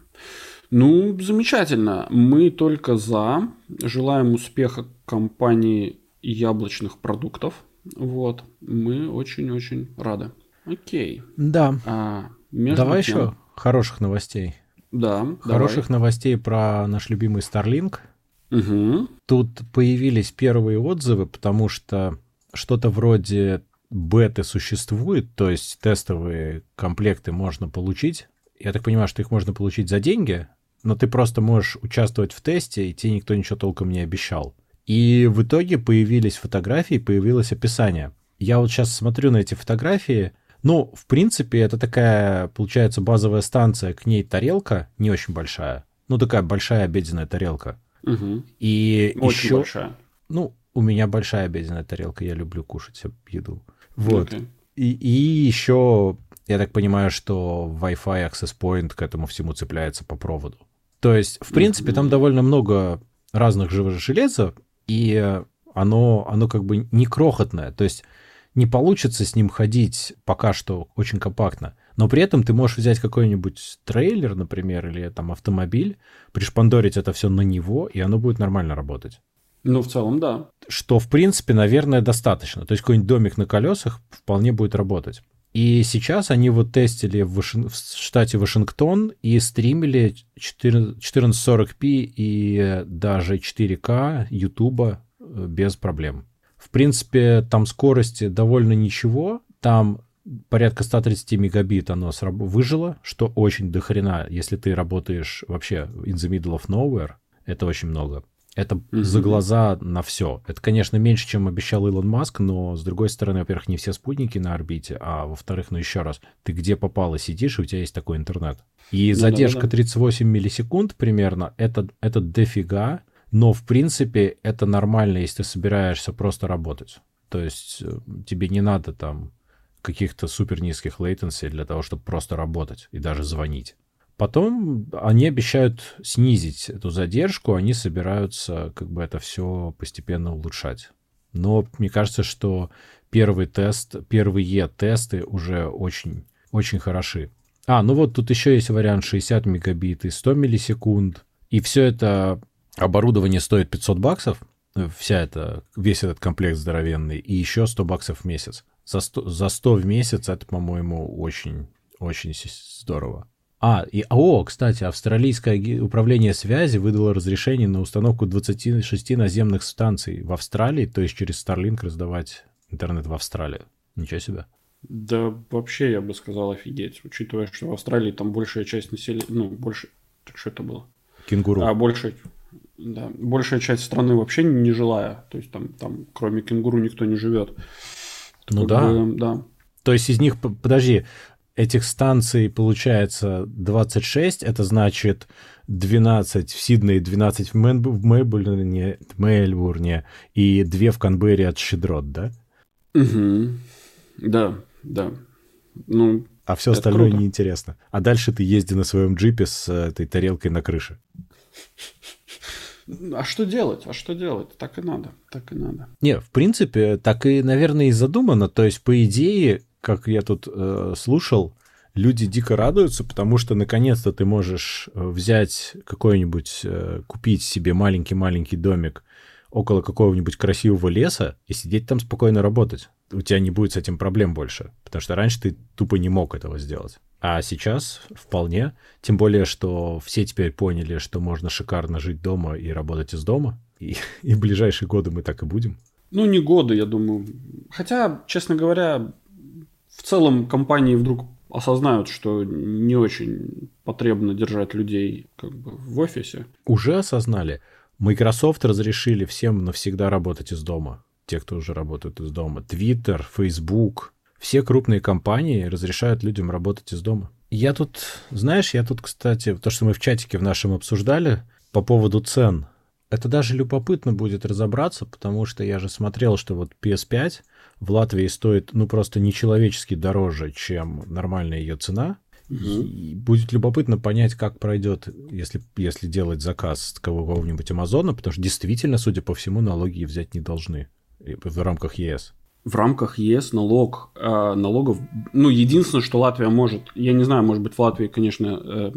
Ну, замечательно. Мы только за. Желаем успеха компании яблочных продуктов. Вот. Мы очень-очень рады. Окей. Да. А, давай тем... еще хороших новостей. Да. Хороших давай. новостей про наш любимый Starlink. Угу. Тут появились первые отзывы, потому что что-то вроде беты существует, то есть тестовые комплекты можно получить. Я так понимаю, что их можно получить за деньги, но ты просто можешь участвовать в тесте, и тебе никто ничего толком не обещал. И в итоге появились фотографии, появилось описание. Я вот сейчас смотрю на эти фотографии, ну, в принципе, это такая, получается, базовая станция, к ней тарелка, не очень большая, ну, такая большая обеденная тарелка. Угу. И Очень еще... большая. Ну, у меня большая обеденная тарелка, я люблю кушать еду. Вот. Окей. И, и еще, я так понимаю, что Wi-Fi Access Point к этому всему цепляется по проводу. То есть, в принципе, там довольно много разных железа, и оно, оно как бы не крохотное. То есть не получится с ним ходить пока что очень компактно. Но при этом ты можешь взять какой-нибудь трейлер, например, или там автомобиль, пришпандорить это все на него, и оно будет нормально работать. Ну, в целом, да. Что, в принципе, наверное, достаточно. То есть какой-нибудь домик на колесах вполне будет работать. И сейчас они вот тестили в, Вашин- в штате Вашингтон и стримили 4- 1440p и даже 4К Ютуба э, без проблем. В принципе, там скорости довольно ничего. Там порядка 130 мегабит оно сраб- выжило, что очень дохрена, если ты работаешь вообще in the middle of nowhere. Это очень много. Это Мгм. за глаза на все. Это, конечно, меньше, чем обещал Илон Маск, но, с другой стороны, во-первых, не все спутники на орбите, а во-вторых, ну еще раз, ты где попало сидишь, и у тебя есть такой интернет. И Да-да-да-да. задержка 38 миллисекунд примерно, это, это дофига, но, в принципе, это нормально, если ты собираешься просто работать. То есть э, тебе не надо там каких-то супер низких latency для того, чтобы просто работать и даже звонить. Потом они обещают снизить эту задержку, они собираются как бы это все постепенно улучшать. Но мне кажется, что первый тест, первые тесты уже очень, очень хороши. А, ну вот тут еще есть вариант 60 мегабит и 100 миллисекунд. И все это оборудование стоит 500 баксов, э, вся эта, весь этот комплект здоровенный, и еще 100 баксов в месяц. За 100, за 100 в месяц это, по-моему, очень, очень здорово. А, и, о, кстати, австралийское управление связи выдало разрешение на установку 26 наземных станций в Австралии, то есть через Starlink раздавать интернет в Австралии. Ничего себе. Да, вообще, я бы сказал, офигеть. Учитывая, что в Австралии там большая часть населения... Ну, больше... Так что это было? Кенгуру. А большая... Да, большая часть страны вообще не жилая. То есть там, там кроме кенгуру никто не живет. ну Как да. бы, да. То есть из них, подожди, этих станций получается 26, это значит 12 в Сиднее, 12 в, Мэн- в Мельбурне, Мельбурне и 2 в Канберре от Щедрот, да? Мгм. Да, да. Ну, А все остальное круто. неинтересно. А дальше ты езди на своем джипе с э, этой тарелкой на крыше. а что делать? А что делать? Так и надо. Так и надо. Не, в принципе, так и, наверное, и задумано. То есть, по идее, как я тут э, слушал, люди дико радуются, потому что наконец-то ты можешь э, взять какой-нибудь, э, купить себе маленький-маленький домик около какого-нибудь красивого леса и сидеть там спокойно работать. У тебя не будет с этим проблем больше, потому что раньше ты тупо не мог этого сделать. А сейчас вполне, тем более, что все теперь поняли, что можно шикарно жить дома и работать из дома, и, и в ближайшие годы мы так и будем. Ну, не годы, я думаю. Хотя, честно говоря, целом компании вдруг осознают, что не очень потребно держать людей как бы в офисе. Уже осознали. Microsoft разрешили всем навсегда работать из дома. Те, кто уже работают из дома. Twitter, Facebook. Все крупные компании разрешают людям работать из дома. Я тут, знаешь, я тут, кстати, то, что мы в чатике в нашем обсуждали по поводу цен, это даже любопытно будет разобраться, потому что я же смотрел, что вот PS5 в Латвии стоит, ну, просто нечеловечески дороже, чем нормальная ее цена. И будет любопытно понять, как пройдет, если, если делать заказ с какого-нибудь Амазона, потому что действительно, судя по всему, налоги взять не должны в рамках ЕС. В рамках ЕС налог, э, налогов, ну, единственное, что Латвия может, я не знаю, может быть, в Латвии, конечно, э,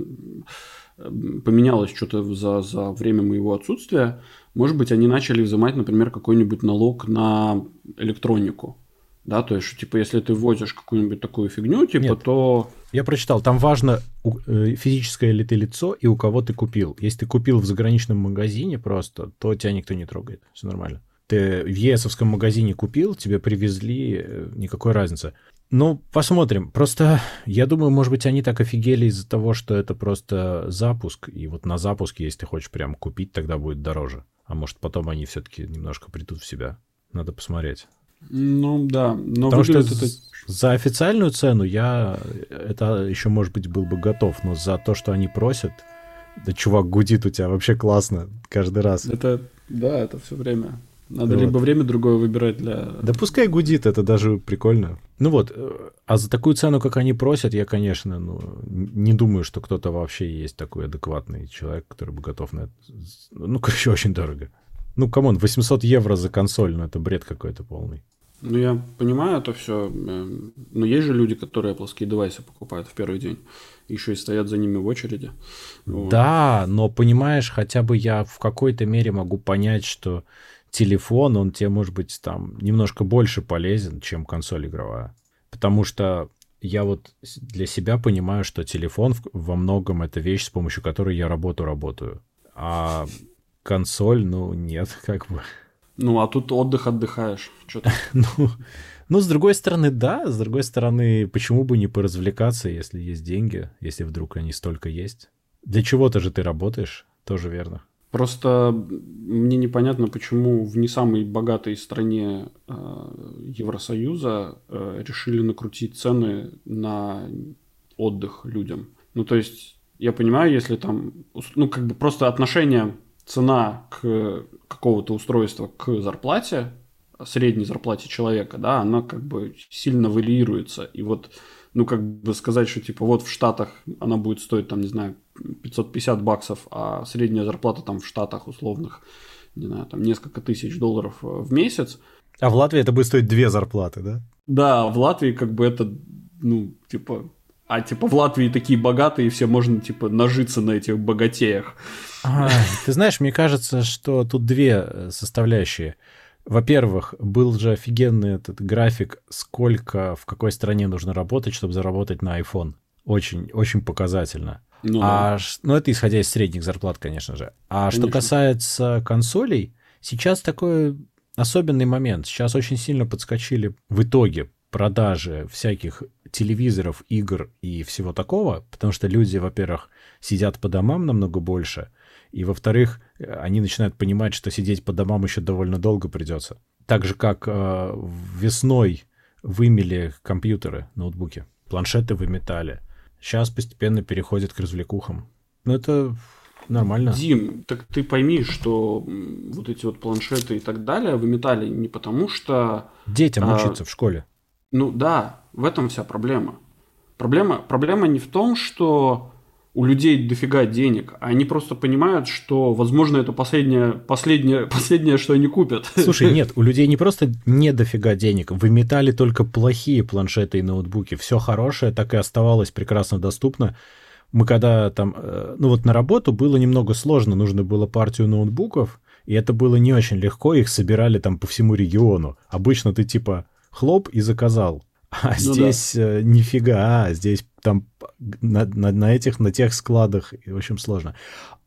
э, поменялось что-то за, за время моего отсутствия, может быть, они начали взимать, например, какой-нибудь налог на электронику. Да, то есть, типа, если ты ввозишь какую-нибудь такую фигню, типа, Нет. то Я прочитал, там важно, э, физическое ли ты лицо и у кого ты купил. Если ты купил в заграничном магазине просто, то тебя никто не трогает. Все нормально. Ты в ЕСовском магазине купил, тебе привезли, э, никакой разницы. Ну, посмотрим. Просто, я думаю, может быть, они так офигели из-за того, что это просто запуск, и вот на запуске, если ты хочешь прям купить, тогда будет дороже. А может, потом они все-таки немножко придут в себя. Надо посмотреть. Ну, да. Но Потому что это... за официальную цену я это еще, может быть, был бы готов, но за то, что они просят, да чувак гудит у тебя вообще классно каждый раз. Это, да, это все время. Надо вот. либо время другое выбирать для... Да пускай гудит, это даже прикольно. Ну вот, э, а за такую цену, как они просят, я, конечно, ну, не думаю, что кто-то вообще есть такой адекватный человек, который бы готов на это... Ну, короче, очень дорого. Ну, come on, 800 евро за консоль, ну, это бред какой-то полный. Ну, я понимаю это все, э, но есть же люди, которые эпловские девайсы покупают в первый день, еще и стоят за ними в очереди. Да, но понимаешь, хотя бы я в какой-то мере могу понять, что телефон, он тебе, может быть, там немножко больше полезен, чем консоль игровая. Потому что я вот для себя понимаю, что телефон во многом это вещь, с помощью которой я работу работаю. А консоль, ну, нет, как бы. Ну, а тут отдых отдыхаешь. ну, ну, с другой стороны, да. С другой стороны, почему бы не поразвлекаться, если есть деньги, если вдруг они столько есть? Для чего-то же ты работаешь, тоже верно. Просто мне непонятно, почему в не самой богатой стране э, Евросоюза э, решили накрутить цены на отдых людям. Ну, то есть, я понимаю, если там, ну, как бы просто отношение цена к какого-то устройства к зарплате, средней зарплате человека, да, она как бы сильно варьируется. И вот, ну, как бы сказать, что типа вот в Штатах она будет стоить, там, не знаю, 550 баксов, а средняя зарплата там в Штатах условных, не знаю, там несколько тысяч долларов э, в месяц. А в Латвии это будет стоить две зарплаты, да? Да, в Латвии как бы это, ну, типа, а типа в Латвии такие богатые, все можно типа нажиться на этих богатеях. А, ты знаешь, мне кажется, что тут две э, составляющие. Во-первых, был же офигенный этот график, сколько в какой стране нужно работать, чтобы заработать на iPhone. Очень, очень показательно. Ну, а, да. ну, это исходя из средних зарплат, конечно же. А конечно. что касается консолей, сейчас такой особенный момент. Сейчас очень сильно подскочили в итоге продажи всяких телевизоров, игр и всего такого, потому что люди, во-первых, сидят по домам намного больше, и, во-вторых, они начинают понимать, что сидеть по домам еще довольно долго придется. Так же, как э, весной вымели компьютеры, ноутбуки, планшеты выметали. Сейчас постепенно переходят к развлекухам. Ну, это нормально. Дим, так ты пойми, что вот эти вот планшеты и так далее выметали не потому, что... Детям а, учиться в школе. Ну да, в этом вся проблема. Проблема, проблема не в том, что у людей дофига денег, а они просто понимают, что, возможно, это последнее, последнее, последнее, что они купят. Слушай, нет, у людей не просто не дофига денег, выметали только плохие планшеты и ноутбуки. Все хорошее так и оставалось прекрасно доступно. Мы когда там, э, ну вот на работу было немного сложно, нужно было партию ноутбуков, и это было не очень легко, их собирали там по всему региону. Обычно ты типа хлоп и заказал. А ну здесь да. Э, нифига, а здесь там на, на, на этих, на тех складах, в общем, сложно.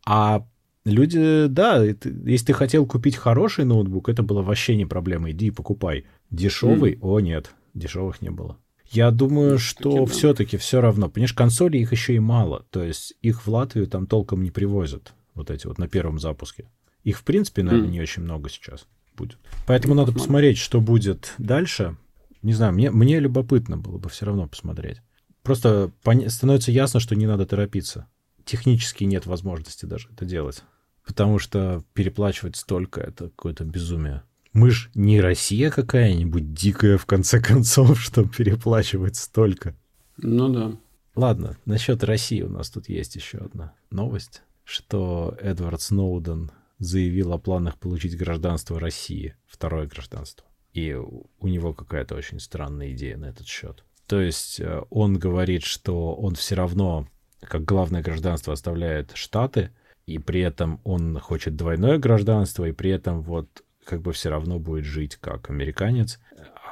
А люди, да, это, если ты хотел купить хороший ноутбук, это было вообще не проблема, иди и покупай. Дешевый, mm. о нет, дешевых не было. Я думаю, ну, что все-таки все равно. Понимаешь, консолей их еще и мало. То есть их в Латвию там толком не привозят. Вот эти вот на первом запуске. Их, в принципе, наверное, mm. не очень много сейчас будет. Поэтому надо посмотреть, что будет дальше. Не знаю, мне, мне любопытно было бы все равно посмотреть. Просто становится ясно, что не надо торопиться. Технически нет возможности даже это делать. Потому что переплачивать столько — это какое-то безумие. Мы ж не Россия какая-нибудь дикая, в конце концов, чтобы переплачивать столько. Ну да. Ладно, насчет России у нас тут есть еще одна новость, что Эдвард Сноуден заявил о планах получить гражданство России, второе гражданство. И у него какая-то очень странная идея на этот счет. То есть э, он говорит, что он все равно как главное гражданство оставляет Штаты, и при этом он хочет двойное гражданство, и при этом вот как бы все равно будет жить как американец,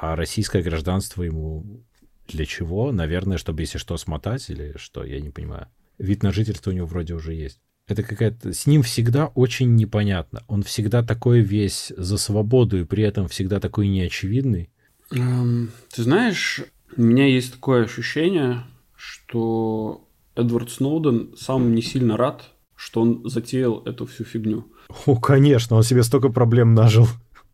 а российское гражданство ему для чего? Наверное, чтобы если что смотать или что, я не понимаю. Вид на жительство у него вроде уже есть. Это какая-то... С ним всегда очень непонятно. Он всегда такой весь за свободу и при этом всегда такой неочевидный. Эм, ты знаешь, у меня есть такое ощущение, что Эдвард Сноуден сам не сильно рад, что он затеял эту всю фигню. О, конечно, он себе столько проблем нажил.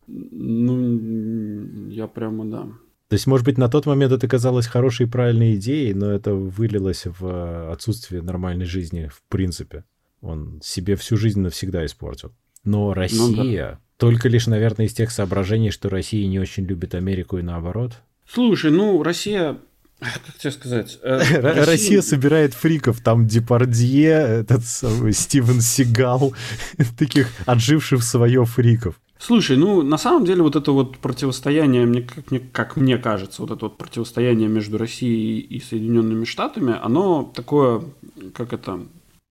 Ну, я прямо, да. То есть, может быть, на тот момент это казалось хорошей и правильной идеей, но это вылилось в э, отсутствие нормальной жизни в принципе. Он себе всю жизнь навсегда испортил. Но Россия, ну, да. только лишь, наверное, из тех соображений, что Россия не очень любит Америку и наоборот. Слушай, ну, Россия как тебе сказать? Э, Россия... Россия собирает фриков, там Депардье, этот самый Стивен Сигал, таких отживших свое фриков. Слушай, ну на самом деле вот это вот противостояние, мне, как, мне, как мне кажется, вот это вот противостояние между Россией и Соединенными Штатами, оно такое, как это,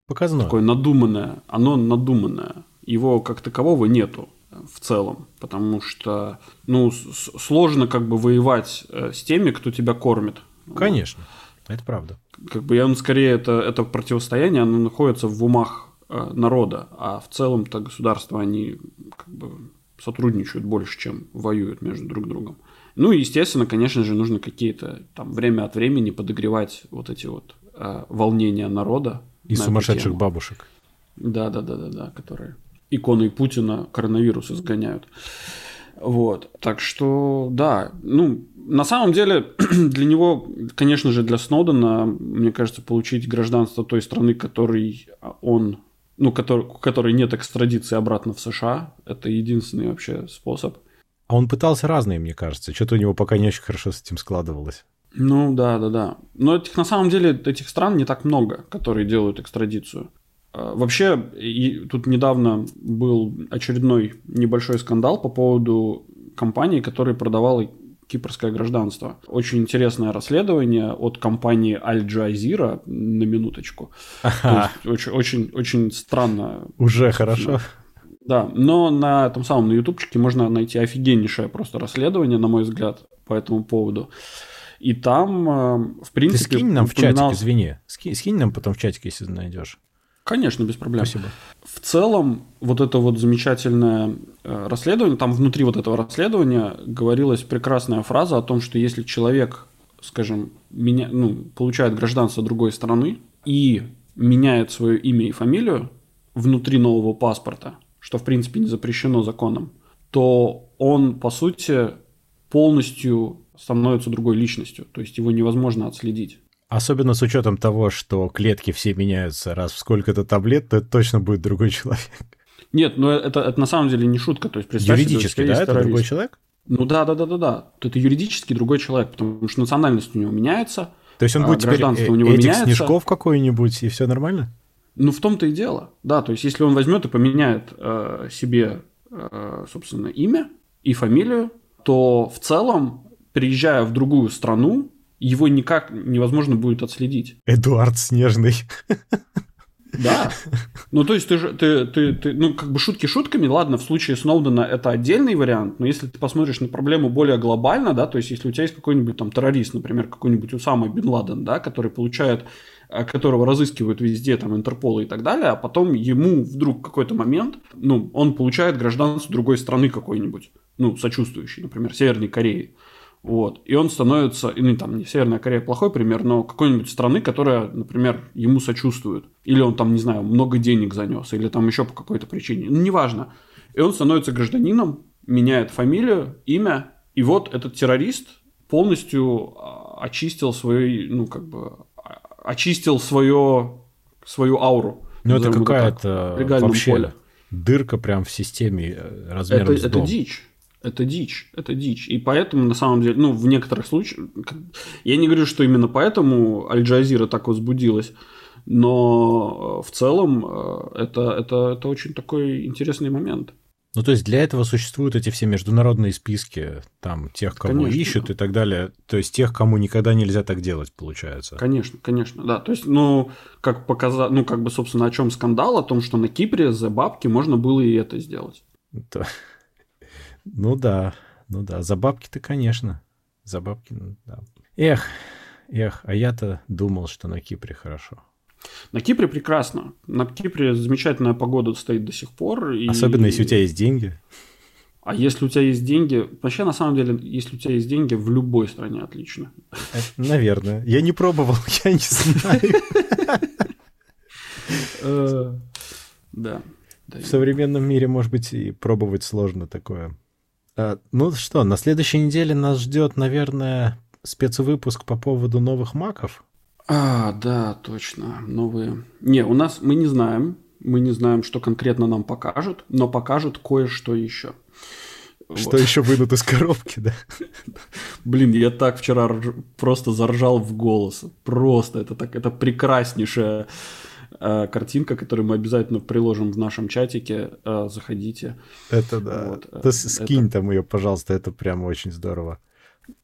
Показное. такое надуманное, оно надуманное. Его как такового нету в целом, потому что, ну, сложно как бы воевать э, с теми, кто тебя кормит. Конечно, вот. это правда. Как бы я, ну, скорее, это, это противостояние, оно находится в умах э, народа, а в целом-то государства, они как бы сотрудничают больше, чем воюют между друг другом. Ну и, естественно, конечно же, нужно какие-то там время от времени подогревать вот эти вот э, волнения народа. И сумасшедших бабушек. Да, да, да, да, да, которые иконой Путина коронавирус изгоняют. Вот. Так что, да, ну, на самом деле, для него, конечно же, для Сноудена, мне кажется, получить гражданство той страны, которой он ну, который, которой нет экстрадиции обратно в США. Это единственный вообще способ. А он пытался разные, мне кажется. Что-то у него пока не очень хорошо с этим складывалось. Ну да, да, да. Но этих на самом деле этих стран не так много, которые делают экстрадицию. А, вообще, и тут недавно был очередной небольшой скандал по поводу компании, которая продавала кипрское гражданство. Очень интересное расследование от компании Аль Джазира на минуточку. Ага. очень, очень, очень странно. Уже хорошо. Да, но на этом самом на ютубчике можно найти офигеннейшее просто расследование, на мой взгляд, по этому поводу. И там, э, в принципе... Ты скинь нам упоминал... в чатик, извини. Скинь, скинь нам потом в чатик, если найдешь. Конечно, без проблем. Спасибо. В целом, вот это вот замечательное э, расследование, там внутри вот этого расследования говорилась прекрасная фраза о том, что если человек, скажем, меня, ну, получает гражданство другой страны и меняет свое имя и фамилию внутри нового паспорта, что в принципе не запрещено законом, то он, по сути, полностью становится другой личностью. То есть его невозможно отследить. Особенно с учетом того, что клетки все меняются раз в сколько-то таблет, то это точно будет другой человек. Нет, но это, это на самом деле не шутка. То есть, юридически, да, это другой человек? Ну да, да, да, да, да. Это юридически другой человек, потому что национальность у него меняется. То есть он будет а гражданство теперь у него Эдик меняется. Снежков какой-нибудь, и все нормально? Ну, в том-то и дело. Да, то есть, если он возьмет и поменяет э, себе, э, собственно, имя и фамилию, то в целом, приезжая в другую страну, его никак невозможно будет отследить. Эдуард Снежный. Да. Ну, то есть, ты же, ты, ты, ты, ну, как бы шутки шутками, ладно, в случае Сноудена это отдельный вариант, но если ты посмотришь на проблему более глобально, да, то есть, если у тебя есть какой-нибудь там террорист, например, какой-нибудь Усама Бен Ладен, да, который получает, э, которого разыскивают везде, там, Интерпола и так далее, а потом ему вдруг какой-то момент, ну, он получает гражданство другой страны какой-нибудь, ну, сочувствующий, например, Северной Кореи. Вот. И он становится, ну там не Северная Корея плохой пример, но какой-нибудь страны, которая, например, ему сочувствует. Или он там, не знаю, много денег занес, или там еще по какой-то причине. Ну, неважно. И он становится гражданином, меняет фамилию, имя, и вот этот террорист полностью а, очистил свою, ну, как бы, а, очистил свое, свою ауру. Ну, это какая-то вообще поле. дырка прям в системе э, размером это, с дом. Это дичь. Это дичь, это дичь. И поэтому, на самом деле, ну, в некоторых случаях, я не говорю, что именно поэтому Аль-Джазира так возбудилась, но э, в целом э, это, это, это очень такой интересный момент. Ну, то есть для этого существуют эти все международные списки, там, тех, кого конечно, ищут и так далее. То есть тех, кому никогда нельзя так делать, получается. Конечно, конечно, да. То есть, ну, как показать, ну, как бы, собственно, о чем скандал, о том, что на Кипре за бабки можно было и это сделать. Да. Ну да, ну да, за бабки-то, конечно. За бабки, ну да. Эх, эх, а я-то думал, что на Кипре хорошо. На Кипре прекрасно. На Кипре замечательная погода стоит до сих пор. И... Особенно если у тебя есть деньги. А если у тебя есть деньги, вообще на самом деле, если у тебя есть деньги, в любой стране отлично. Наверное. Я не пробовал, я не знаю. Э, да. В современном мире, может быть, и пробовать сложно такое. А, ну что, на следующей неделе нас ждет, наверное, спецвыпуск по поводу новых маков. А, да, точно. Новые. Не, у нас мы не знаем. Мы не знаем, что конкретно нам покажут, но покажут кое-что еще. Что вот. еще выйдут из коробки, да? Блин, я так вчера просто заржал в голос. Просто это так, это прекраснейшая э, картинка, которую мы обязательно приложим в нашем чатике. Э, заходите. Это да. Вот, э, Ты скинь это... там ее, пожалуйста, это прямо очень здорово.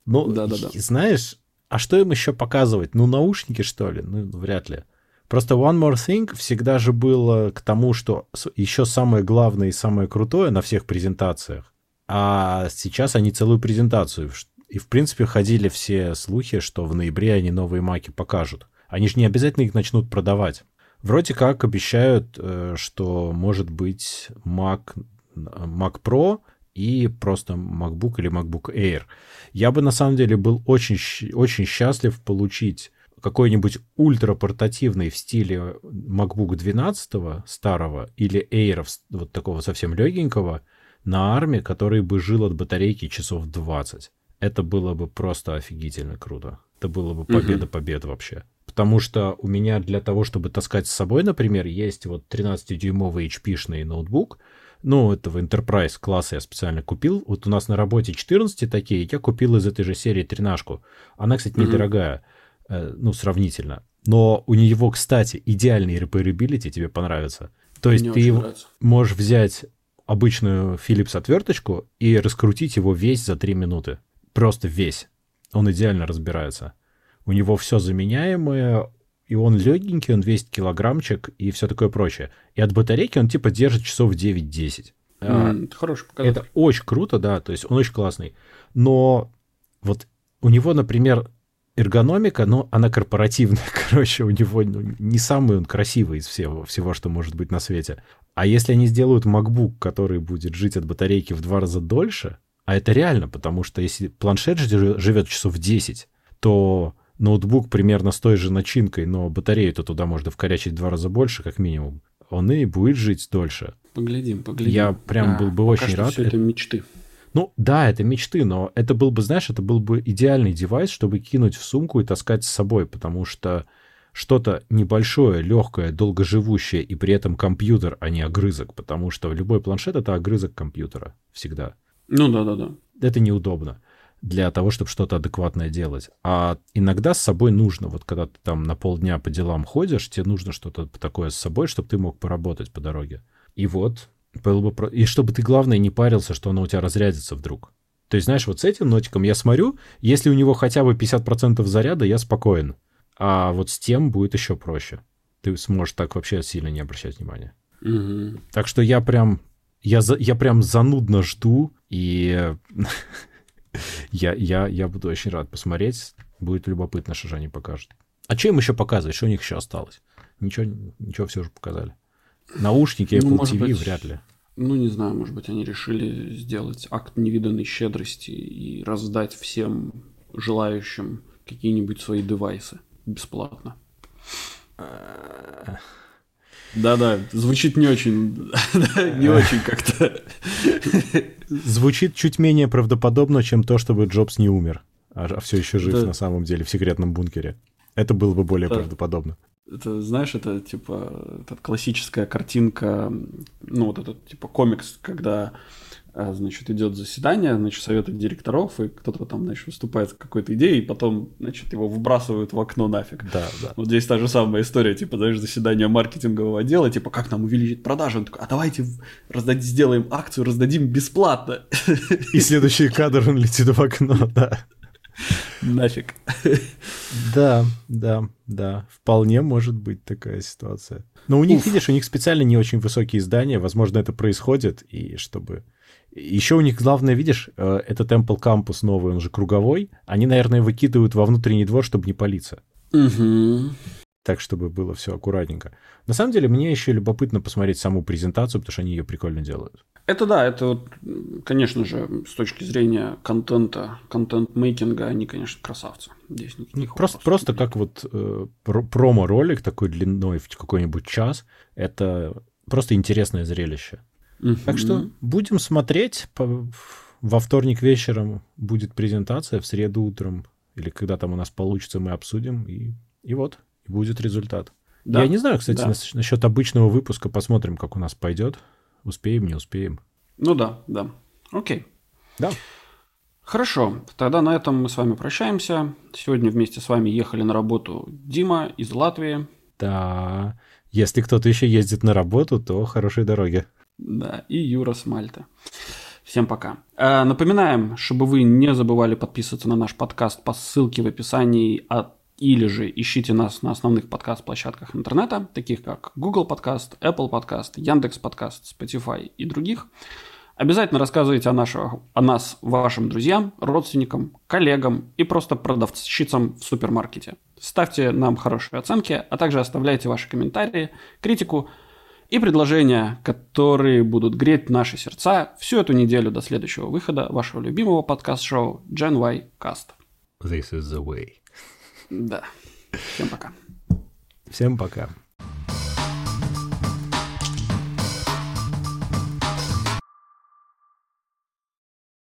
Ну, да, да, да. знаешь, а что им еще показывать? Ну, наушники, что ли? Ну, вряд ли. Просто One More Thing всегда же было к тому, что еще самое главное и самое крутое на всех презентациях. А сейчас они целую презентацию. И, в принципе, ходили все слухи, что в ноябре они новые маки покажут. Они же не обязательно их начнут продавать. Вроде как обещают, э, что может быть Mac, Mac Pro и просто MacBook или MacBook Air. Я бы на самом деле был очень, очень счастлив получить какой-нибудь ультрапортативный в стиле MacBook 12 старого или Air вот такого совсем легенького на арме, который бы жил от батарейки часов 20. Это было бы просто офигительно круто. Это было бы победа побед вообще. Потому что у меня для того, чтобы таскать с собой, например, есть вот 13-дюймовый HP-шный ноутбук, ну, этого Enterprise класса я специально купил. Вот у нас на работе 14 такие, я купил из этой же серии тринашку. Она, кстати, недорогая, mm-hmm. ну, сравнительно. Но у него, кстати, идеальный repairability тебе понравится. То есть Мне ты нравится. можешь взять обычную Philips отверточку и раскрутить его весь за 3 минуты. Просто весь. Он идеально разбирается. У него все заменяемое, и он легенький, он весит килограммчик и все такое прочее. И от батарейки он типа держит часов 9-10. Mm, это хороший показатель. Это очень круто, да, то есть он очень классный. Но вот у него, например, эргономика, но она корпоративная, короче, у него ну, не самый он красивый из всего, всего, что может быть на свете. А если они сделают MacBook, который будет жить от батарейки в два раза дольше, а это реально, потому что если планшет живет часов 10, то ноутбук примерно с той же начинкой, но батарею-то туда можно вкорячить в два раза больше, как минимум, он и будет жить дольше. Поглядим, поглядим. Я прям а, был бы очень рад. Все это мечты. Ну, да, это мечты, но это был бы, знаешь, это был бы идеальный девайс, чтобы кинуть в сумку и таскать с собой, потому что что-то небольшое, легкое, долгоживущее и при этом компьютер, а не огрызок, потому что любой планшет — это огрызок компьютера всегда. Ну да-да-да. Это неудобно для того, чтобы что-то адекватное делать. А иногда с собой нужно, вот когда ты там на полдня по делам ходишь, тебе нужно что-то такое с собой, чтобы ты мог поработать по дороге. И вот, было бы и чтобы ты, главное, не парился, что оно у тебя разрядится вдруг. То есть, знаешь, вот с этим нотиком я смотрю, если у него хотя бы 50% заряда, я спокоен. А вот с тем будет еще проще. Ты сможешь так вообще сильно не обращать внимания. Угу. Так что я прям, я, за, я прям занудно жду, и я, я, я буду очень рад посмотреть. Будет любопытно, что же они покажут. А что им еще показывать? Что у них еще осталось? Ничего, ничего все уже показали. Наушники Apple ну, TV быть, вряд ли. Ну, не знаю, может быть, они решили сделать акт невиданной щедрости и раздать всем желающим какие-нибудь свои девайсы бесплатно. Да-да, звучит не очень, не очень как-то. Звучит чуть менее правдоподобно, чем то, чтобы Джобс не умер, а, а все еще жив на самом деле в секретном бункере. Это было бы более правдоподобно. Это, знаешь, это типа это классическая картинка, ну вот этот типа комикс, когда значит, идет заседание, значит, совета директоров, и кто-то там, значит, выступает с какой-то идеей, и потом, значит, его выбрасывают в окно нафиг. Да, да. Вот здесь та же самая история, типа, знаешь, заседание маркетингового отдела, типа, как нам увеличить продажи? Он такой, а давайте раздать, сделаем акцию, раздадим бесплатно. И следующий кадр он летит в окно, да. Нафиг. Да, да, да. Вполне может быть такая ситуация. Но у них, Уф. видишь, у них специально не очень высокие здания. Возможно, это происходит, и чтобы еще у них главное, видишь, э, этот Temple Campus новый, он же круговой. Они, наверное, выкидывают во внутренний двор, чтобы не палиться. Угу. так, чтобы было все аккуратненько. На самом деле, мне еще любопытно посмотреть саму презентацию, потому что они ее прикольно делают. Это да, это вот, конечно же, с точки зрения контента, контент-мейкинга, они, конечно, красавцы. Здесь никаких просто, просто как вот э, промо-ролик такой длиной в какой-нибудь час, это просто интересное зрелище. Угу. Так что будем смотреть. Во вторник вечером будет презентация, в среду утром или когда там у нас получится, мы обсудим, и, и вот, будет результат. Да. Я не знаю, кстати, да. насчет обычного выпуска, посмотрим, как у нас пойдет. Успеем, не успеем. Ну да, да. Окей. Да. Хорошо, тогда на этом мы с вами прощаемся. Сегодня вместе с вами ехали на работу Дима из Латвии. Да, если кто-то еще ездит на работу, то хорошей дороги. Да, и Юра с Мальты. Всем пока. Э, напоминаем, чтобы вы не забывали подписываться на наш подкаст по ссылке в описании, а, или же ищите нас на основных подкаст-площадках интернета, таких как Google Подкаст, Apple Подкаст, Яндекс Подкаст, Spotify и других. Обязательно рассказывайте о, нашего, о нас вашим друзьям, родственникам, коллегам и просто продавщицам в супермаркете. Ставьте нам хорошие оценки, а также оставляйте ваши комментарии, критику – и предложения, которые будут греть наши сердца всю эту неделю до следующего выхода вашего любимого подкаст-шоу Gen Y Cast. This is the way. Да. Всем пока. Всем пока.